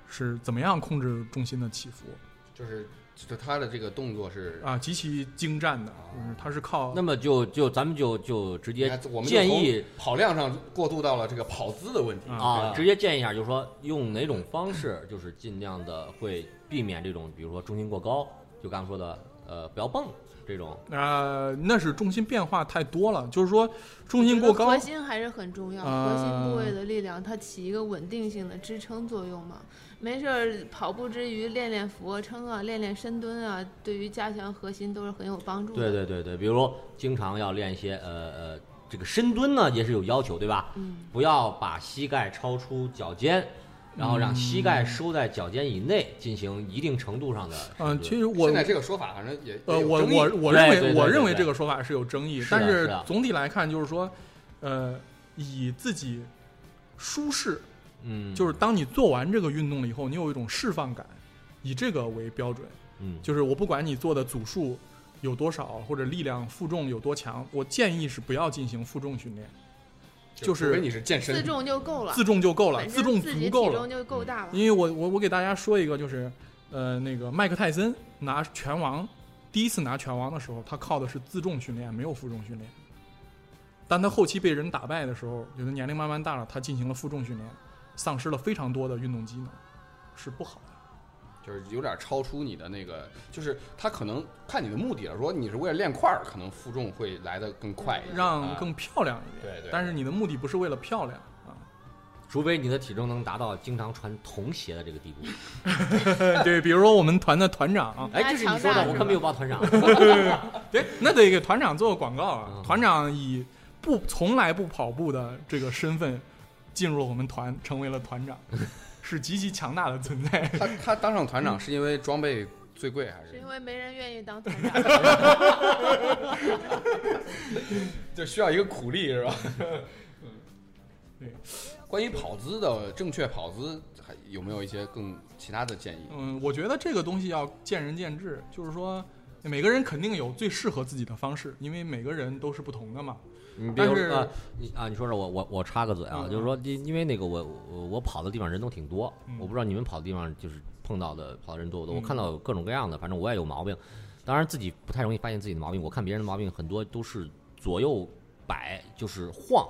是怎么样控制重心的起伏？就是就他的这个动作是啊，极其精湛的，就是他是靠那么就就咱们就就直接我们建议跑量上过渡到了这个跑姿的问题。啊，直接建议一下，就是说用哪种方式，就是尽量的会避免这种，比如说重心过高，就刚刚说的，呃，不要蹦这种。呃，那是重心变化太多了，就是说重心过高核，心还是很重要，啊。核心部位的力量它起一个稳定性的支撑作用嘛。没事儿，跑步之余练练俯卧撑啊，练练深蹲啊，对于加强核心都是很有帮助的。对对对对，比如说经常要练一些呃呃这个深蹲呢，也是有要求，对吧？嗯，不要把膝盖超出脚尖，然后让膝盖收在脚尖以内，进行一定程度上的深嗯、其实我现在这个说法反正也呃，我我我认为我认为这个说法是有争议，但是总体来看就是说，呃，以自己舒适，嗯，就是当你做完这个运动了以后，你有一种释放感，以这个为标准。嗯，就是我不管你做的组数有多少，或者力量负重有多强，我建议是不要进行负重训练，就是除非你是健身自重就够了，自重就够了，自重足够了。就够大了。因为我我我给大家说一个，就是呃，那个麦克泰森拿拳王第一次拿拳王的时候，他靠的是自重训练，没有负重训练。但他后期被人打败的时候，有的年龄慢慢大了，他进行了负重训练，丧失了非常多的运动机能，是不好的。就是有点超出你的那个，就是他可能看你的目的了。如果你是为了练块儿，可能负重会来的更快一点，啊让更漂亮一点。对对但是你的目的不是为了漂亮啊。除非你的体重能达到经常穿童鞋的这个地步。对，比如说我们团的团长，啊哎，这是你说的，我可没有报团长。对，那得给团长做个广告啊嗯。团长以不从来不跑步的这个身份进入了我们团，成为了团长，是极其强大的存在。他他当上团长 是因为装备最贵还是是因？为没人愿意当团长。就需要一个苦力是吧？嗯对。关于跑姿的正确跑姿，还有没有一些更其他的建议？嗯，我觉得这个东西要见仁见智，就是说每个人肯定有最适合自己的方式，因为每个人都是不同的嘛。你比如说啊，你啊，你说说我我我插个嘴啊，嗯就是说因因为那个我我我跑的地方人都挺多，嗯我不知道你们跑的地方就是碰到的跑的人多不多，我嗯。看到有各种各样的，反正我也有毛病，当然自己不太容易发现自己的毛病，我看别人的毛病很多都是左右摆，就是晃，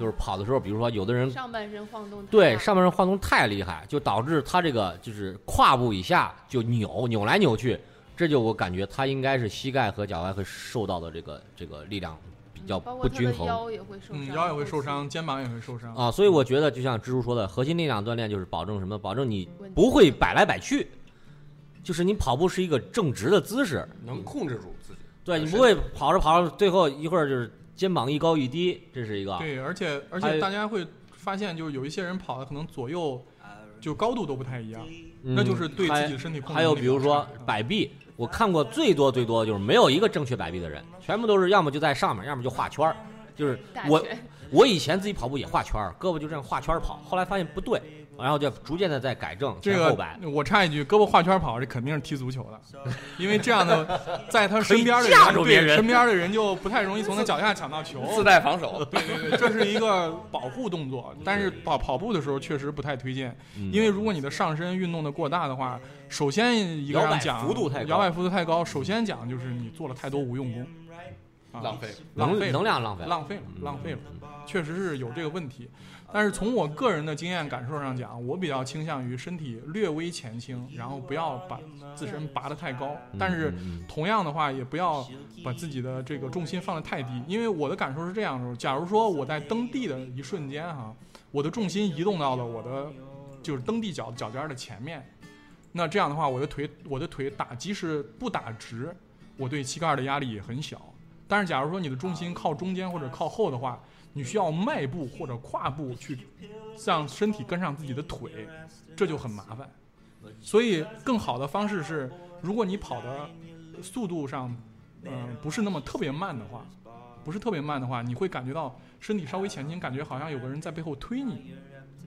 就是跑的时候，比如说有的人上半身晃动对上半身晃动太厉害，就导致他这个就是胯部以下就扭扭来扭去，这就我感觉他应该是膝盖和脚踝会受到的这个这个力量比较包括他的不均衡。腰也会受伤，嗯，腰也会受伤，肩膀也会受伤。啊，所以我觉得就像蜘蛛说的，核心力量锻炼就是保证什么？保证你不会摆来摆去，就是你跑步是一个正直的姿势，能控制住自己。对你不会跑着跑着，最后一会儿就是肩膀一高一低，这是一个。对，而且而且大家会发现，就是有一些人跑的可能左右就高度都不太一样，嗯那就是对自己的身体控制还有比如说摆臂，我看过最多最多就是没有一个正确摆臂的人，全部都是要么就在上面，要么就画圈儿。就是我我以前自己跑步也画圈儿，胳膊就这样画圈儿跑，后来发现不对，然后就逐渐的在改正这个前后摆。我插一句，胳膊画圈跑，这肯定是踢足球的，因为这样的，在他身边的人，身边的人就不太容易从他脚下抢到球。自带防守，对对对，这是一个保护动作，但是跑跑步的时候确实不太推荐，嗯因为如果你的上身运动的过大的话，首先一个摇摆上讲幅度太高摇摆幅度太高，首先讲就是你做了太多无用功，啊，浪费。能浪费能量浪费，浪费了，嗯浪费了，嗯确实是有这个问题。但是从我个人的经验感受上讲，我比较倾向于身体略微前倾，然后不要把自身拔得太高，但是同样的话，也不要把自己的这个重心放得太低，因为我的感受是这样的：假如说我在蹬地的一瞬间哈，我的重心移动到了我的就是蹬地脚脚尖儿的前面，那这样的话，我的腿我的腿打即使不打直，我对膝盖的压力也很小。但是假如说你的重心靠中间或者靠后的话，你需要迈步或者跨步去让身体跟上自己的腿，这就很麻烦。所以更好的方式是，如果你跑的速度上，嗯、不是那么特别慢的话，不是特别慢的话，你会感觉到身体稍微前倾，感觉好像有个人在背后推你，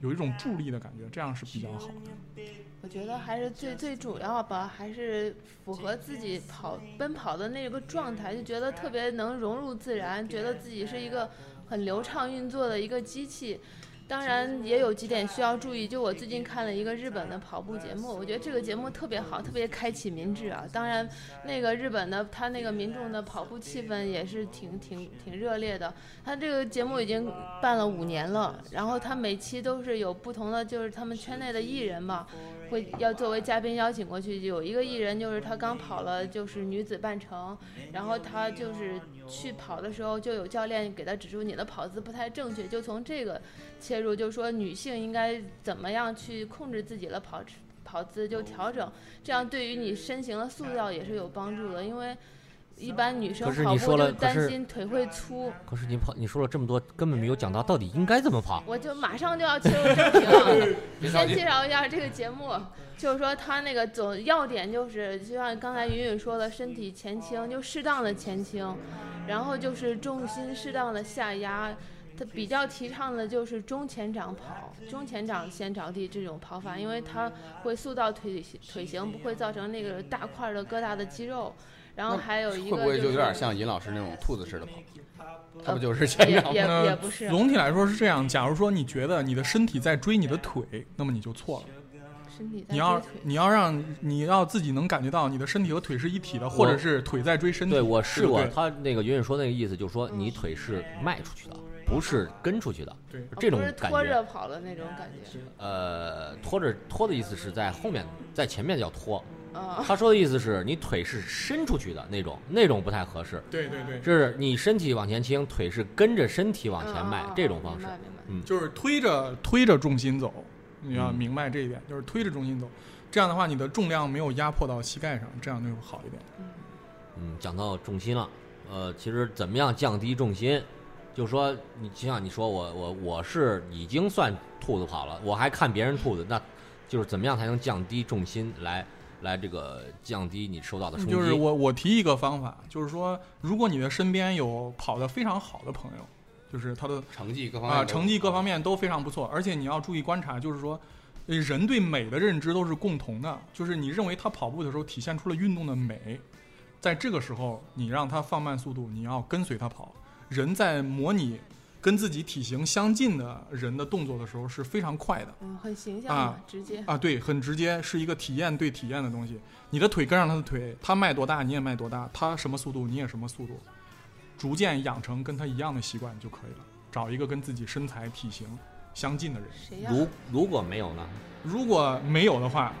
有一种助力的感觉，这样是比较好的。我觉得还是最最主要吧，还是符合自己跑奔跑的那个状态，就觉得特别能融入自然，觉得自己是一个很流畅运作的一个机器。当然也有几点需要注意，就我最近看了一个日本的跑步节目，我觉得这个节目特别好，特别开启民智啊。当然，那个日本的他那个民众的跑步气氛也是挺挺挺热烈的。他这个节目已经办了五年了，然后他每期都是有不同的，就是他们圈内的艺人嘛，会要作为嘉宾邀请过去。有一个艺人就是他刚跑了就是女子半程，然后他就是去跑的时候就有教练给他指出你的跑姿不太正确，就从这个切入，就说女性应该怎么样去控制自己的跑跑姿，就调整，这样对于你身形的塑造也是有帮助的，因为。一般女生可是跑步你说了可就担心腿会粗，可是你跑，你说了这么多，根本没有讲到到底应该怎么跑。我就马上就要切入正题了。先介绍一下这个节目，就是说它那个总要点就是，就像刚才云云说的，身体前倾，就适当的前倾，然后就是重心适当的下压。它比较提倡的就是中前掌跑，中前掌先着地这种跑法，因为它会塑造腿腿型，不会造成那个大块儿的疙瘩的肌肉。然后还有一个就会不会就有点像尹老师那种兔子似的跑？他呃不就是前掌吗？也也也不是总体来说是这样。假如说你觉得你的身体在追你的腿，那么你就错了。身体在你要追腿你要让你要自己能感觉到你的身体和腿是一体的，或者是腿在追身体。对我试过，他那个云云说那个意思，就是说你腿是迈出去的，不是跟出去的，对哦这种不是感觉。拖着跑的那种感觉。呃，拖着拖的意思是在后面，在前面叫拖。啊，他说的意思是你腿是伸出去的那种，那种不太合适。对对对，就是你身体往前倾，腿是跟着身体往前迈这种方式明。白明白。嗯，就是推着推着重心走，你要嗯明白这一点，就是推着重心走。这样的话，你的重量没有压迫到膝盖上，这样就会好一点。嗯，讲到重心了，呃，其实怎么样降低重心？就说，你就像你说我我我是已经算兔子跑了，我还看别人兔子，那就是怎么样才能降低重心来来这个降低你受到的冲击？就是我我提一个方法，就是说，如果你的身边有跑得非常好的朋友，就是他的成绩各方面啊、都成绩各方面都非常不错，而且你要注意观察，就是说，呃人对美的认知都是共同的，就是你认为他跑步的时候体现出了运动的美，在这个时候你让他放慢速度，你要跟随他跑。人在模拟跟自己体型相近的人的动作的时候是非常快的嗯，很形象啊，直接。啊，对，很直接，是一个体验对体验的东西。你的腿跟上他的腿，他迈多大你也迈多大，他什么速度你也什么速度，逐渐养成跟他一样的习惯就可以了。找一个跟自己身材体型相近的人。谁呀？如如果没有呢？如果没有的话，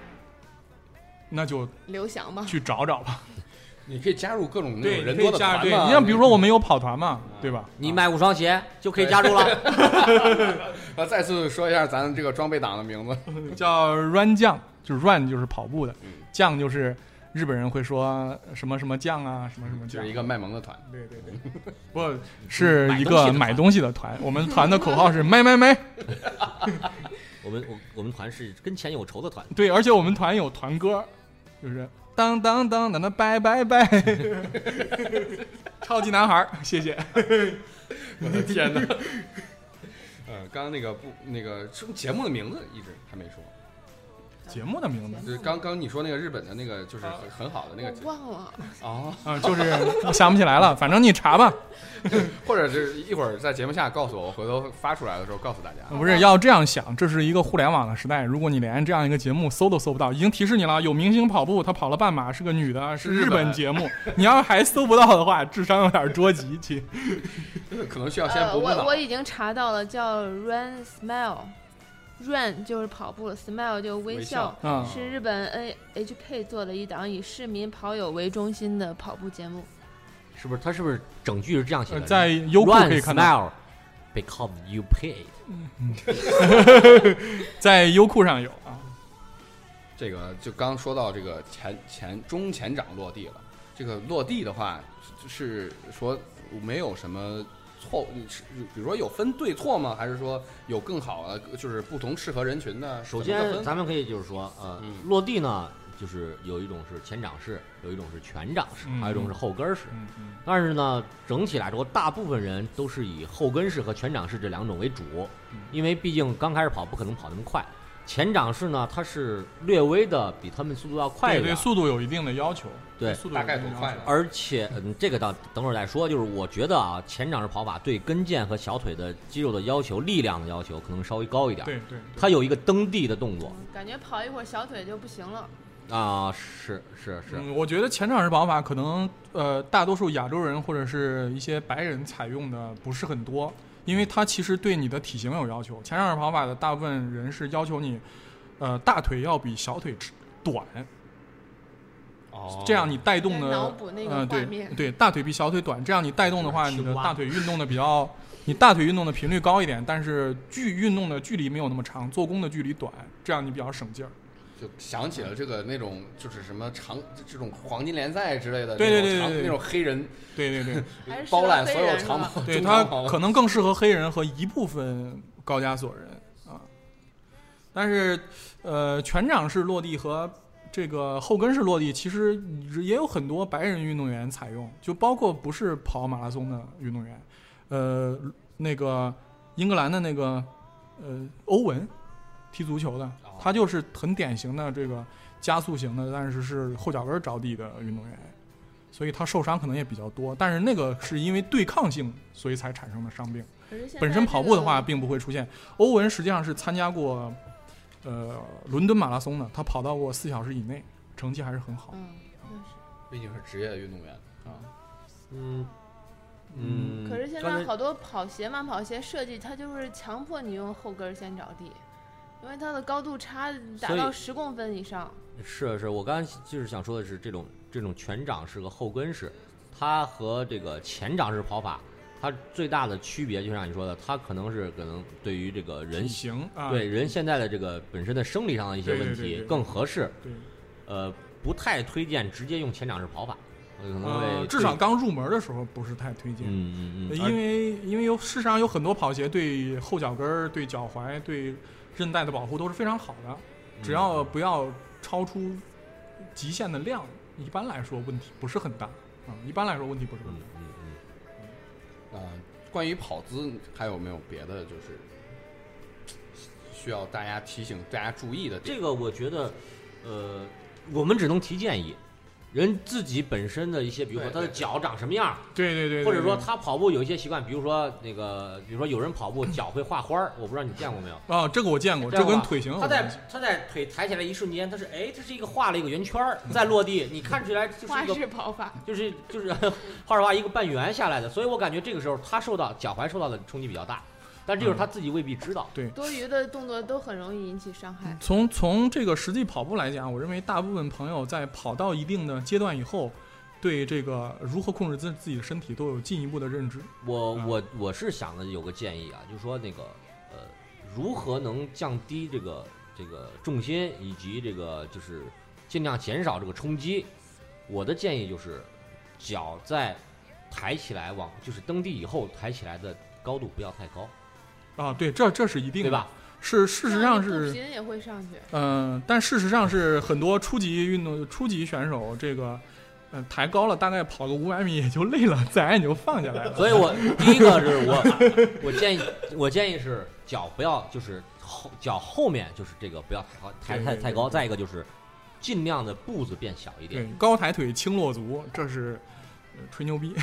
那就刘翔吧。去找找吧。你可以加入各种那对，种人你可以加对，多的团嘛。你像比如说我们有跑团嘛，对吧？你买五双鞋就可以加入了。呃，再次说一下咱这个装备党的名字，叫 run 将，就是 run 就是跑步的嗯，将就是日本人会说什么什么将啊，什么什么将就是一。个卖萌的团。对对对，不是一个买东西的团。我们团的口号是买买买。我们我我们团是跟钱有仇的团。对，而且我们团有团歌，就是当当当当当拜拜拜，超级男孩，谢谢。我的天哪！呃，刚刚那个不那个什么节目的名字一直还没说，节目的名字就是刚刚你说那个日本的那个，就是很很好的那个我忘了，哦，啊，就是我想不起来了，反正你查吧。或者是一会儿在节目下告诉我，我回头发出来的时候告诉大家。不是要这样想，这是一个互联网的时代。如果你连这样一个节目搜都搜不到，已经提示你了，有明星跑步，她跑了半马，是个女的，是日日本本节目。你要是还搜不到的话，智商有点捉急。亲，可能需要先呃，补补脑我我。已经查到了，叫 Run Smile，Run 就是跑步，Smile 就微微笑是日本 NHK 做的一档以市民跑友为中心的跑步节目。是不是？他是不是整句是这样写的？呃在优酷 Run 可以看到，smile because you paid。在优酷上有啊。这个就刚说到这个前前中前掌落地了，这个落地的话是说没有什么错你，是比如说有分对错吗？还是说有更好的，就是不同适合人群的？首先，咱们可以就是说，呃，嗯落地呢，就是有一种是前掌式，有一种是全掌式，嗯还有一种是后跟式。嗯嗯但是呢，整体来说，大部分人都是以后跟式和全掌式这两种为主嗯，因为毕竟刚开始跑不可能跑那么快。前掌式呢，它是略微的比他们速度要快对对，一点，速度有一定的要求。对速度有大概一定的要求多快呢而且，嗯，这个到等会儿再说。就是我觉得啊，前掌式跑法对跟腱和小腿的肌肉的要求、力量的要求可能稍微高一点。对对，它有一个蹬地的动作感觉跑一会儿小腿就不行了。啊，是是是，嗯，我觉得前掌式跑法可能呃，大多数亚洲人或者是一些白人采用的不是很多，因为它其实对你的体型有要求。前掌式跑法的大部分人是要求你，呃，大腿要比小腿短，哦这样你带动的补那个呃，对，对，大腿比小腿短，这样你带动的话，你的大腿运动的比较，你大腿运动的频率高一点，但是距运动的距离没有那么长，做功的距离短，这样你比较省劲儿。就想起了这个那种就是什么长这种黄金联赛之类的，对对对那种长那种黑人对对对。包揽所有长跑，对它中长跑可能更适合黑人和一部分高加索人啊。但是，呃，全掌式落地和这个后跟式落地，其实也有很多白人运动员采用，就包括不是跑马拉松的运动员，呃，那个英格兰的那个呃欧文，踢足球的，他就是很典型的这个加速型的，但是是后脚跟着地的运动员。所以他受伤可能也比较多，但是那个是因为对抗性，所以才产生的伤病。本身跑步的话，并不会出现。欧文实际上是参加过，呃，伦敦马拉松的，他跑到过四小时以内，成绩还是很好。嗯，那是。毕竟是职业运动员啊。嗯嗯。可是现在好多跑鞋、慢跑鞋设计，它就是强迫你用后跟先着地，因为它的高度差达到十公分以上。是是，我刚才就是想说的是，这种这种全掌式和后跟式，它和这个前掌式跑法，它最大的区别，就像你说的，它可能是可能对于这个人形啊，对人现在的这个本身的生理上的一些问题对对对更合适，对，呃，不太推荐直接用前掌式跑法，呃可能呃，会至少刚入门的时候不是太推荐。嗯嗯嗯，因为因为有事实上有很多跑鞋对后脚跟儿、对脚踝、对韧带的保护都是非常好的，只要不要超出极限的量，一般来说问题不是很大啊。一般来说问题不是很嗯大。嗯嗯。呃，关于跑姿还有没有别的就是需要大家提醒大家注意的点？这个我觉得，呃，我们只能提建议，人自己本身的一些，比如说他的脚长什么样儿，对对对，或者说他跑步有一些习惯，比如说那个，比如说有人跑步脚会画花儿，我不知道你见过没有。啊，这个我见过，这跟腿型他在。他在腿抬起来一瞬间，他是哎，他是一个画了一个圆圈儿，再落地，你看起来就是花一个式跑法，就是就是 画着画一个半圆下来的，所以我感觉这个时候他受到脚踝受到的冲击比较大，但这就是他自己未必知道。对多余的动作都很容易引起伤害。从从这个实际跑步来讲，我认为大部分朋友在跑到一定的阶段以后，对这个如何控制自自己的身体都有进一步的认知。嗯我我我是想的有个建议啊，就是说那个呃，如何能降低这个这个重心，以及这个就是尽量减少这个冲击。我的建议就是，脚在抬起来往就是蹬地以后抬起来的高度不要太高，啊，对，这这是一定的，对吧？是事实上是步频也会上去。嗯，但事实上是很多初级运动初级选手这个，嗯、抬高了大概跑个五百米也就累了，自然也就放下来了。所以我第一个是我我建议我建议是脚不要就是后脚后面就是这个不要抬高抬太太高，再一个就是尽量的步子变小一对点，，高抬腿轻落足，这是呃吹牛逼。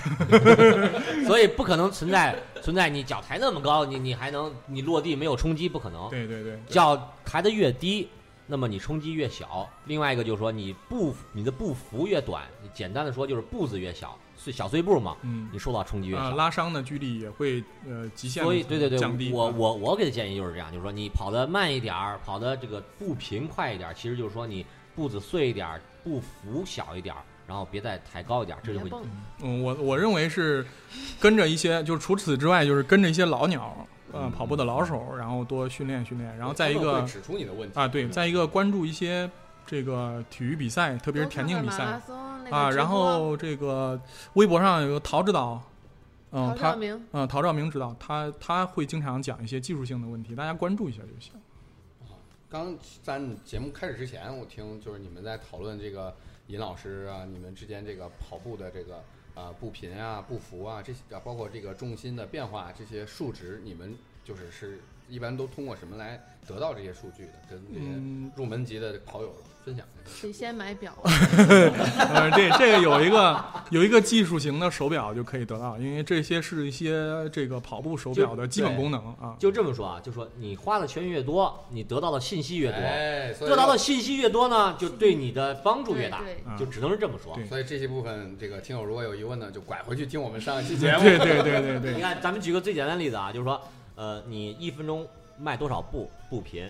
所以不可能存在存在你脚抬那么高，你你还能你落地没有冲击，不可能。对对对，脚抬得越低，那么你冲击越小。另外一个就是说你步你的步幅越短，简单的说就是步子越小，碎小碎步嘛，嗯，你受到冲击越啊、小。拉伤的距离也会呃极限所以，对对对，降低。我啊我我给的建议就是这样，就是说你跑得慢一点儿，跑得这个步频快一点儿，其实就是说你步子碎一点儿，步幅小一点儿，然后别再抬高一点儿，这就会，嗯，我我认为是跟着一些，就是除此之外，就是跟着一些老鸟，呃，嗯跑步的老手，然后多训练训练，然后再一个指出你的问题啊，对，再一个关注一些这个体育比赛，特别是田径比赛啊，然后这个微博上有个陶指导，嗯，陶他照明，嗯陶照明指导，他他会经常讲一些技术性的问题，大家关注一下就行。刚咱节目开始之前，我听就是你们在讨论这个尹老师啊，你们之间这个跑步的这个啊、步频啊、步幅啊这些，啊包括这个重心的变化这些数值，你们就是是一般都通过什么来得到这些数据的？跟这些嗯，入门级的跑友分享一下。得先买表，呃，这，这个有一个有一个技术型的手表就可以得到，因为这些是一些这个跑步手表的基本功能啊。就这么说啊，就说你花的钱越多，你得到的信息越多，哎，所以得到的信息越多呢，就对你的帮助越大，对对啊就只能是这么说。所以这些部分，这个听友如果有疑问呢，就拐回去听我们上一期节目。对对对对对你看，咱们举个最简单的例子啊，就是说，呃，你一分钟迈多少步步频，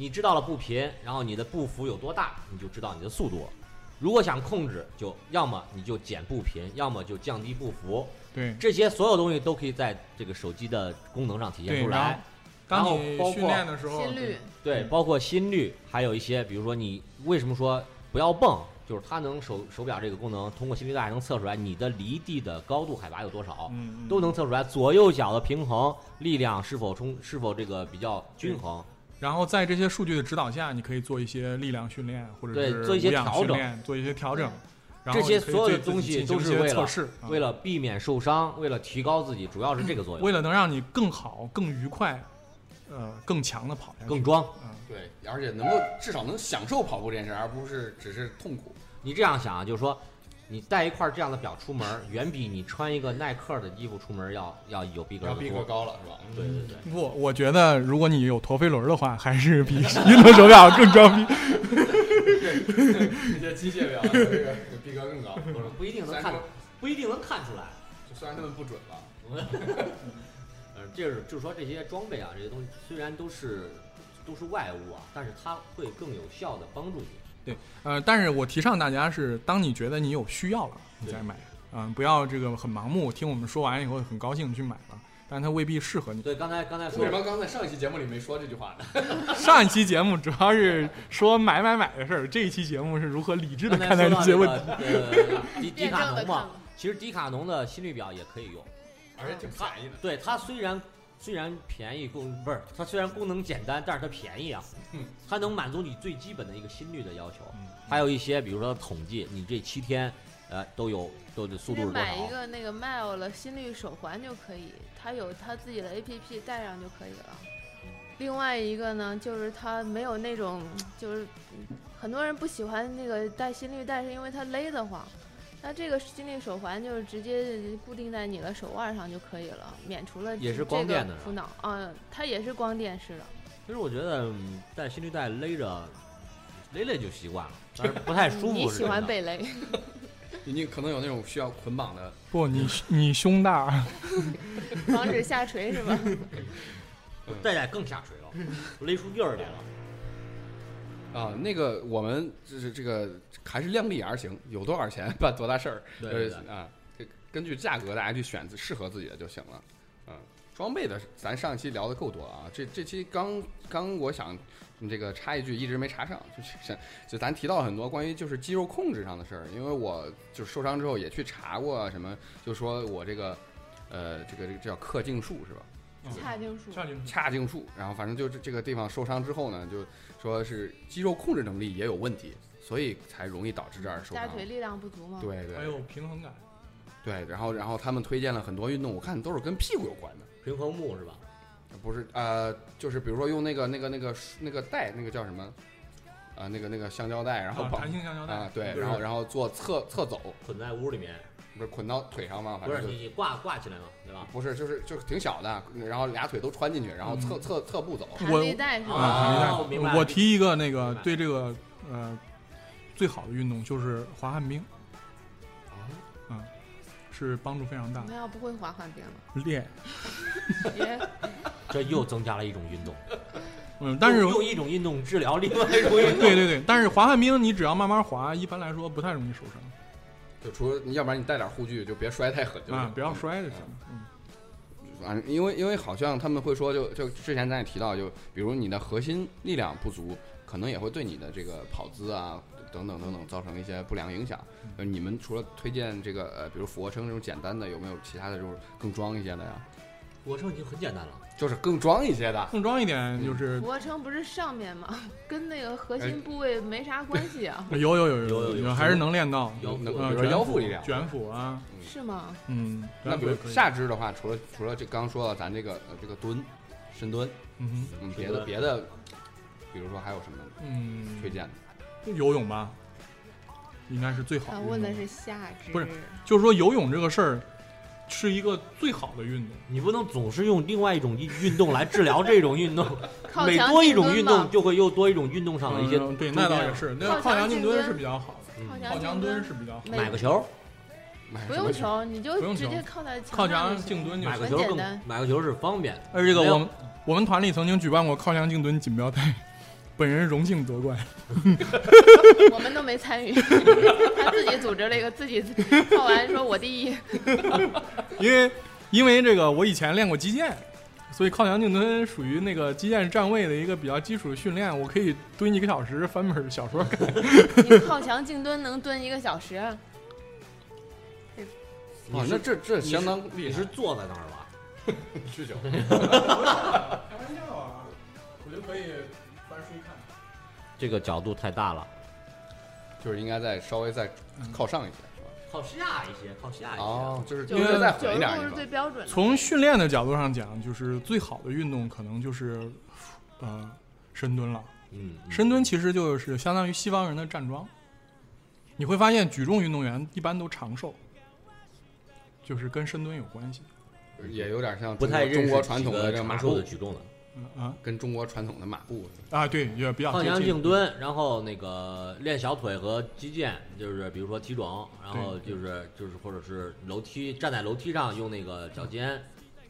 你知道了步频，然后你的步幅有多大，你就知道你的速度了。如果想控制，就要么你就减步频，要么就降低步幅，对。这些所有东西都可以在这个手机的功能上体现对然后出来。然后包括训练的时候，心率，对，嗯包括心率，还有一些，比如说你为什么说不要蹦，就是它能手手表这个功能通过心率带能测出来你的离地的高度海拔有多少，嗯，嗯都能测出来左右脚的平衡力量是否充是否这个比较均衡。然后在这些数据的指导下，你可以做一些力量训练，或者是对做一些调整训练，做一些调整。然后这些所有的东西都是为了测试，啊为了避免受伤，为了提高自己，主要是这个作用。为了能让你更好、更愉快，呃，更强的跑。更装，嗯，对，而且能够至少能享受跑步这件事，而不是只是痛苦。你这样想啊，就是说，你带一块这样的表出门，远比你穿一个耐克的衣服出门要要有逼格要逼格。高了是吧？对对对。不，我觉得如果你有陀飞轮的话，还是比运动手表更装逼。这 些机械表这个逼格更高，不是不一定能看不一定能看出来。虽然他们不准吧。呃，这是就是说这些装备啊，这些东西虽然都是都是外物啊，但是它会更有效的帮助你。呃，但是我提倡大家是，当你觉得你有需要了，你再买，嗯、不要这个很盲目，听我们说完以后很高兴去买了，但它未必适合你。对，刚才刚才为说什么刚才上一期节目里没说这句话呢？上一期节目主要是说买买买的事儿，这一期节目是如何理智的看待这些问题。迪迪卡侬嘛，其实迪卡侬的心率表也可以用。而且挺便宜的。对它虽然虽然便宜功不是它虽然功能简单，但是它便宜啊嗯，它能满足你最基本的一个心率的要求嗯。还有一些比如说统计，你这七天呃都有都的速度是多你买一？个那个 Mile 了心率手环就可以，它有它自己的 APP 带上就可以了。另外一个呢，就是它没有那种，就是嗯很多人不喜欢那个带心率带，是因为它勒得慌。那这个心率手环就是直接固定在你的手腕上就可以了，免除了也是这光电的苦恼。嗯，它也是光电式的。其实我觉得嗯带心率带勒着勒勒就习惯了，但是不太舒服。你喜欢被勒？你可能有那种需要捆绑的，不，你你胸大，防止下垂是吧？再带更下垂了，勒出印儿来了。啊，那个我们就是这个还是量力而行，有多少钱办多大事儿，对对对呃啊，这根据价格大家去选择适合自己的就行了。嗯，装备的咱上一期聊的够多啊，这这期刚刚我想嗯这个插一句，一直没插上，就是想就咱提到很多关于就是肌肉控制上的事儿，因为我就受伤之后也去查过什么，就说我这个呃这个这个叫克净术是吧？髂胫束，髂胫束，然后反正就是这个地方受伤之后呢，就说是肌肉控制能力也有问题，所以才容易导致这儿受伤。大腿力量不足嘛。对对还有平衡感。对，然后然后他们推荐了很多运动，我看都是跟屁股有关的，平衡木是吧？不是呃，就是比如说用那个那个那个那个带，那个叫什么？啊、那个那个橡胶带，然后啊，绑弹性橡胶带啊，对，然后然后做侧侧走，捆在屋里面，不是捆到腿上吗？反不是正你你挂挂起来嘛，对吧？不是，就是就是挺小的，然后俩腿都穿进去，然后侧嗯侧侧步走。弹我力带是吧？啊，弹力带哦明白我提一个那个对这个呃最好的运动就是滑旱冰，嗯是帮助非常大那。要不会滑旱冰了，练，这又增加了一种运动，嗯，但是用用一种运动治疗另外一种运动。对对对，但是滑旱冰你只要慢慢滑，一般来说不太容易受伤就除了要不然你带点护具，就别摔太狠就行。啊，不要摔就行。嗯反正因为因为好像他们会说就，就之前咱也提到，就比如你的核心力量不足，可能也会对你的这个跑姿啊等等等等造成一些不良影响。呃，你们除了推荐这个呃，比如俯卧撑这种简单的，有没有其他的就是更装一些的呀？俯卧撑已经很简单了，就是更装一些的。更装一点就是俯卧撑不是上面吗？跟那个核心部位没啥关系啊，有有有有有有还是能练到，有能，呃比如说腰腹力量。卷腹啊，是吗？嗯，那比如卷腹也可以下肢的话，除了除了这刚说到咱这个呃这个蹲，深蹲，嗯嗯，别的别的，比如说还有什么嗯，推荐的？游泳吧，应该是最好的运动。他问的是下肢，不是就是说游泳这个事儿是一个最好的运动。你不能总是用另外一种运运动来治疗这种运动，每多一种运动，就会又多一种运动上的一些嗯对，那倒也是，那靠靠墙静蹲是比较好的，嗯靠靠墙蹲蹲是比较好。每买个球，不用球，你就不用球直接靠在靠墙静蹲就行。买个球更很简单。买个球是方便。而这个我们我们团里曾经举办过靠墙静蹲锦标赛，本人荣幸夺冠。我们都没参与，他自己组织了一个，自己靠完说我第一，因为因为这个我以前练过击剑，所以靠墙静蹲属于那个击剑站位的一个比较基础的训练。我可以蹲一个小时，翻本小说看。你靠墙静蹲能蹲一个小时，啊哦，那这这相当是厉害你是坐在那儿吧？是酒。开玩笑啊，我就可以。这个角度太大了，就是应该再稍微再靠上一些，是吧？靠下一些，靠下一些。哦，就是九因为应该再狠一点，度是最标准的。从训练的角度上讲，就是最好的运动可能就是呃深蹲了。嗯，嗯深蹲其实就是相当于西方人的站桩。你会发现举重运动员一般都长寿，就是跟深蹲有关系。也有点像不太中国传统的这个马术的，举重的。嗯啊跟中国传统的马步啊，对，也比较靠墙接近。静蹲，然后那个练小腿和肌腱，就是比如说体踵，然后就是就是或者是楼梯，站在楼梯上用那个脚尖，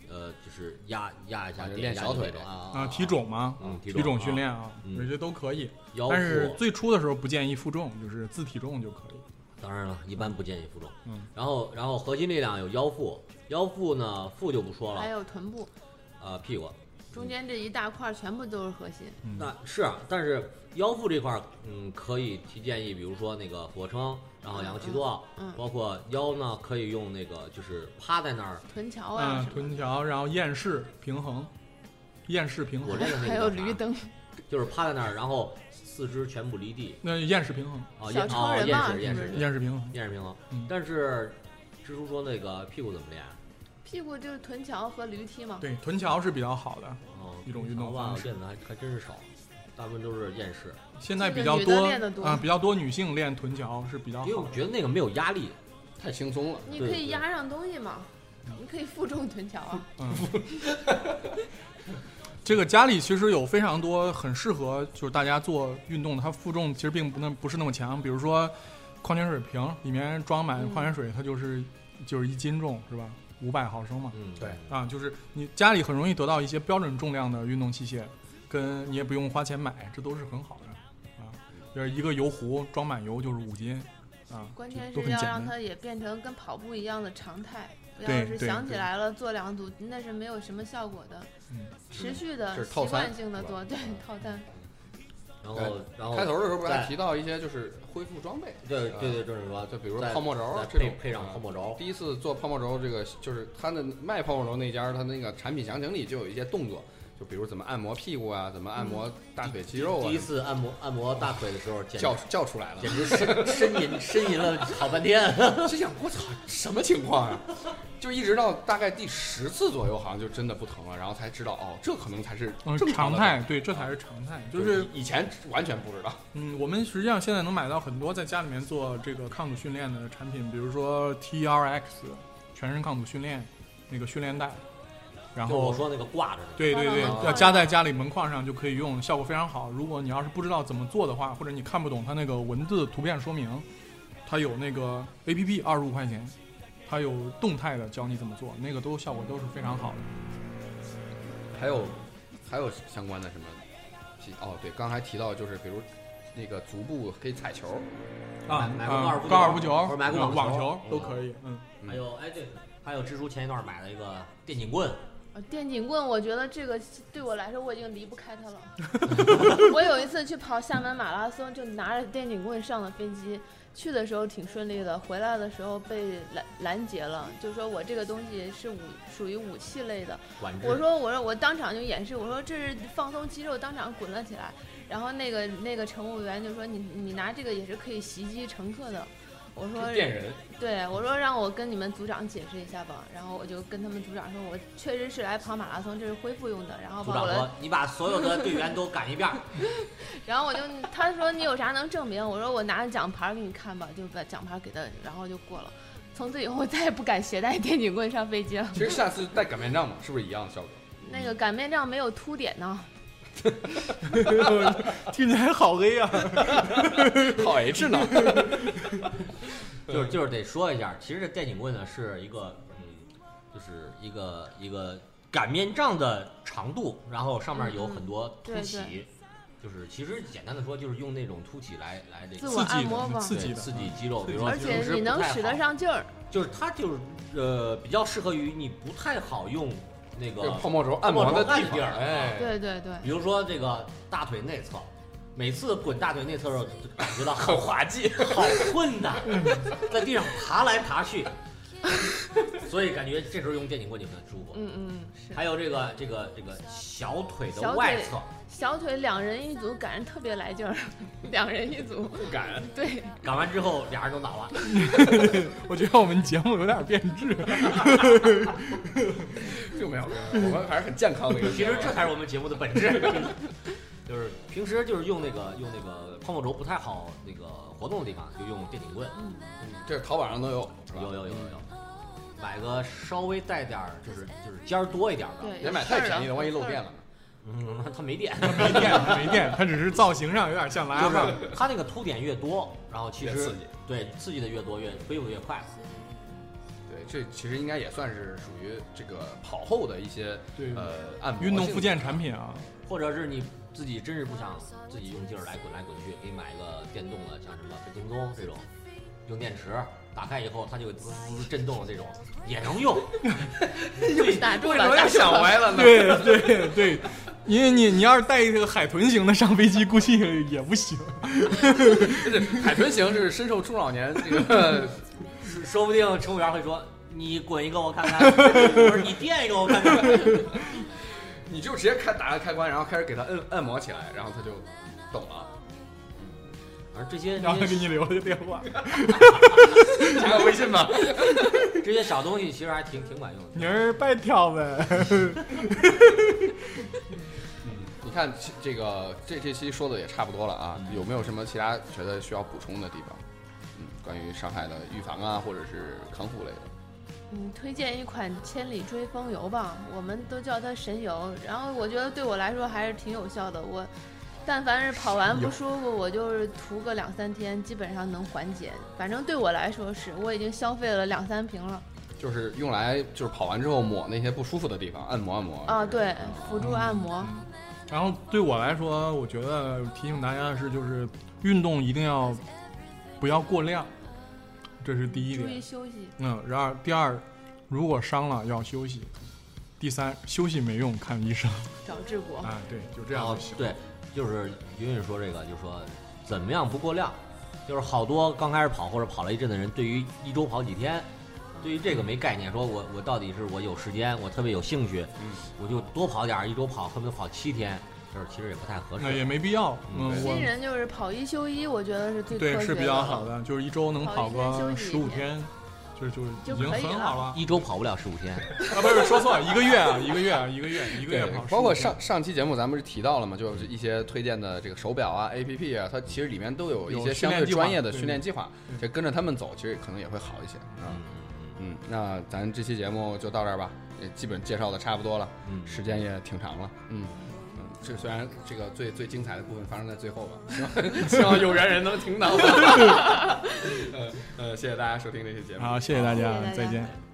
呃，就是压压一下练小腿啊啊，体踵吗，嗯，体体踵啊训练啊，嗯。这些都可以。腰但是，最初的时候不建议负重，就是自体重就可以。当然了，一般不建议负重。嗯，然后然后核心力量有腰腹，腰腹呢腹就不说了。还，有臀部，呃，屁股中间这一大块儿全部都是核心。嗯。那是啊，但是腰腹这块儿，嗯，可以提建议，比如说那个俯卧撑，然后仰卧起坐，嗯，包括腰呢，可以用那个就是趴在那儿，臀桥啊臀桥，然后燕式平衡，燕式平衡。我这，个那还有驴蹬，就是趴在那儿，然后四肢全部离地，那燕式平衡，啊，小燕啊燕超人嘛式燕式是不是燕式平衡。燕式平衡。嗯。但是蜘蛛说那个屁股怎么练？屁股就是臀桥和驴踢嘛。对，臀桥是比较好的，哦，一种运动好吧，方式练的还还真是少，大部分都是燕式，现在比较多啊，比较多女性练臀桥是比较因为。我觉得那个没有压力。太轻松了。你可以压上东西嘛，你可以负重臀桥啊。嗯，这个家里其实有非常多很适合就是大家做运动的，它负重其实并不那不是那么强。比如说矿泉水瓶里面装满嗯矿泉水，它就是就是一斤重是吧？五百毫升嘛。嗯，对啊，就是你家里很容易得到一些标准重量的运动器械，跟你也不用花钱买，这都是很好的啊。就是一个油壶装满油就是五斤啊，关键是要让。它也变成跟跑步一样的常态，不要是想起来了做两组，那是没有什么效果的。嗯持续的习这是套餐惯性的做，对套餐。然后然后开头的时候不是还提到一些就是恢复装备？对对对，就是说就比如说泡沫轴再这种配配上啊泡沫轴，第一次做泡沫轴，这个就是他的卖泡沫轴那家，他那个产品详情里就有一些动作，就比如怎么按摩屁股啊，怎么按摩大腿肌肉啊，第一次按摩按摩大腿的时候，简直叫叫出来了，简直呻呻吟呻吟了好半天。心想我操，什么情况啊、就一直到大概第十次左右，好像就真的不疼了，然后才知道哦，这可能才是常态，对，这才是常态。就是，以以前完全不知道。嗯，我们实际上现在能买到很多在家里面做这个抗阻训练的产品，比如说 TRX 全身抗阻训练那个训练带，然后我说那个挂着的，对对对哦，要加在家里门框上就可以用，效果非常好。如果你要是不知道怎么做的话，或者你看不懂它那个文字图片说明，它有那个 A P P 二十五块钱，它有动态的教你怎么做，那个都效果都是非常好的。还有还有相关的什么？哦，对，刚才提到就是比如那个足部可以踩球，啊买买个啊高尔夫球或者买个呃网球都可以，嗯，还有哎对，还有蜘蛛前一段买了一个电警棍，呃电警棍，我觉得这个对我来说我已经离不开它了。我有一次去跑厦门马拉松，就拿着电警棍上了飞机。去的时候挺顺利的，回来的时候被拦拦截了，就说我这个东西是武属于武器类的。我说我说我当场就演示，我说这是放松肌肉，当场滚了起来。然后那个那个乘务员就说你你拿这个也是可以袭击乘客的。我说电人，对，我说让我跟你们组长解释一下吧，然后我就跟他们组长说，我确实是来跑马拉松，这是恢复用的，然后把我的，组长说：“你把所有的队员都赶一遍。然后我就他说你有啥能证明？我说我拿着奖牌给你看吧，就把奖牌给他，然后就过了。从此以后我再也不敢携带电警棍上飞机了。其实下次带擀面杖嘛，是不是一样的效果？那个擀面杖没有凸点呢，听起来好黑啊！好 H 呢？就是就是得说一下，其实这电警棍呢是一个嗯，就是一个一个擀面杖的长度，然后上面有很多凸起，嗯对就是其实简单的说就是用那种凸起来来这个刺激的按摩吧刺激刺激肌肉，比如说而且你能使得上劲儿。就是它就是呃比较适合于你不太好用那个个泡沫轴按摩的地方，哎，对对对，比如说这个大腿内侧，每次滚大腿内侧的时候，就感觉到很滑稽。好困难，在地上爬来爬去，所以感觉这时候用电警棍就很舒服。嗯嗯是。还有这个这个这个小腿的外侧，小腿两人一组，赶上特别来劲儿，两人一组，不敢，对，赶完之后俩人都倒了。我觉得我们节目有点变质。并没有，并没有我们还是很健康的一个其节目。实这才是我们节目的本质，就是平时就是用那个用那个泡沫轴不太好那个活动的地方，就用电警棍。嗯，这淘宝上都有，有有有有有，买个稍微带点儿就是就是尖儿多一点的。别买太便宜的，万一漏电了。呢。嗯，它没电。没电，没电，它只是造型上有点像拉就拉是它那个凸点越多，然后其实刺激对刺激的越多，越恢复越快。对，这其实应该也算是属于这个跑后的一些呃按摩运动性附件产品啊，或者是你自己真是不想自己用劲儿来滚来滚去，可以买一个电动的，像什么飞行松这种，用电池打开以后它就滋滋震动的这种，也能用。打住了，为什么要打住了。想歪了呢？对对对，因为你你要是带一个海豚型的上飞机，估计也不行。海豚型是深受中老年这个说 说不定乘务员会说：“你滚一个我看看。”不是：“你垫一个我看看。你就直接开打开开关，然后开始给它摁按摩起来，然后它就懂了。”而这些然后他给你留了个电话，加个微信吧。这些小东西其实还挺挺管用的。明儿白跳呗。你看这这个这这期说的也差不多了啊，有没有什么其他觉得需要补充的地方？嗯，关于伤害的预防啊，或者是康复类的。嗯，推荐一款千里追风油吧，我们都叫它神油。然后我觉得对我来说还是挺有效的。我但凡是跑完不舒服，我就是涂个两三天，基本上能缓解。反正对我来说是，我已经消费了两三瓶了。就是用来就是跑完之后抹那些不舒服的地方，按摩按摩啊，对，辅助按摩。然后对我来说，我觉得提醒大家的是，就是运动一定要不要过量，这是第一注意。休息。嗯，然后第二，如果伤了要休息。第三，休息没用，看医生。找治国。啊，对，就这样就行。对，就是云云说这个，就是说怎么样不过量，就是好多刚开始跑或者跑了一阵的人，对于一周跑几天，对于这个没概念，说我我到底是我有时间，我特别有兴趣，嗯我就多跑点儿，一周跑恨不得跑七天，就是其实也不太合那也。没必要。嗯嗯，新人就是跑一休一，我觉得是最。对是比较好的，就是一周能跑个十五天，就是就就已经很好了。一周跑不了十五天，啊，不是说错了，一个月啊，一个月啊，一个月，一个月跑15天。包括上上期节目咱们是提到了嘛，就是一些推荐的这个手表啊、APP 啊，它其实里面都有一些相对专业的训练计划，对就跟着他们走，其实可能也会好一些啊。嗯嗯，那咱这期节目就到这儿吧，也基本介绍的差不多了，嗯时间也挺长了，嗯。嗯，这虽然这个最最精彩的部分发生在最后吧，希 望 希望有缘人能听到。呃呃，谢谢大家收听这期节目。好，谢谢大家谢谢大，家再见。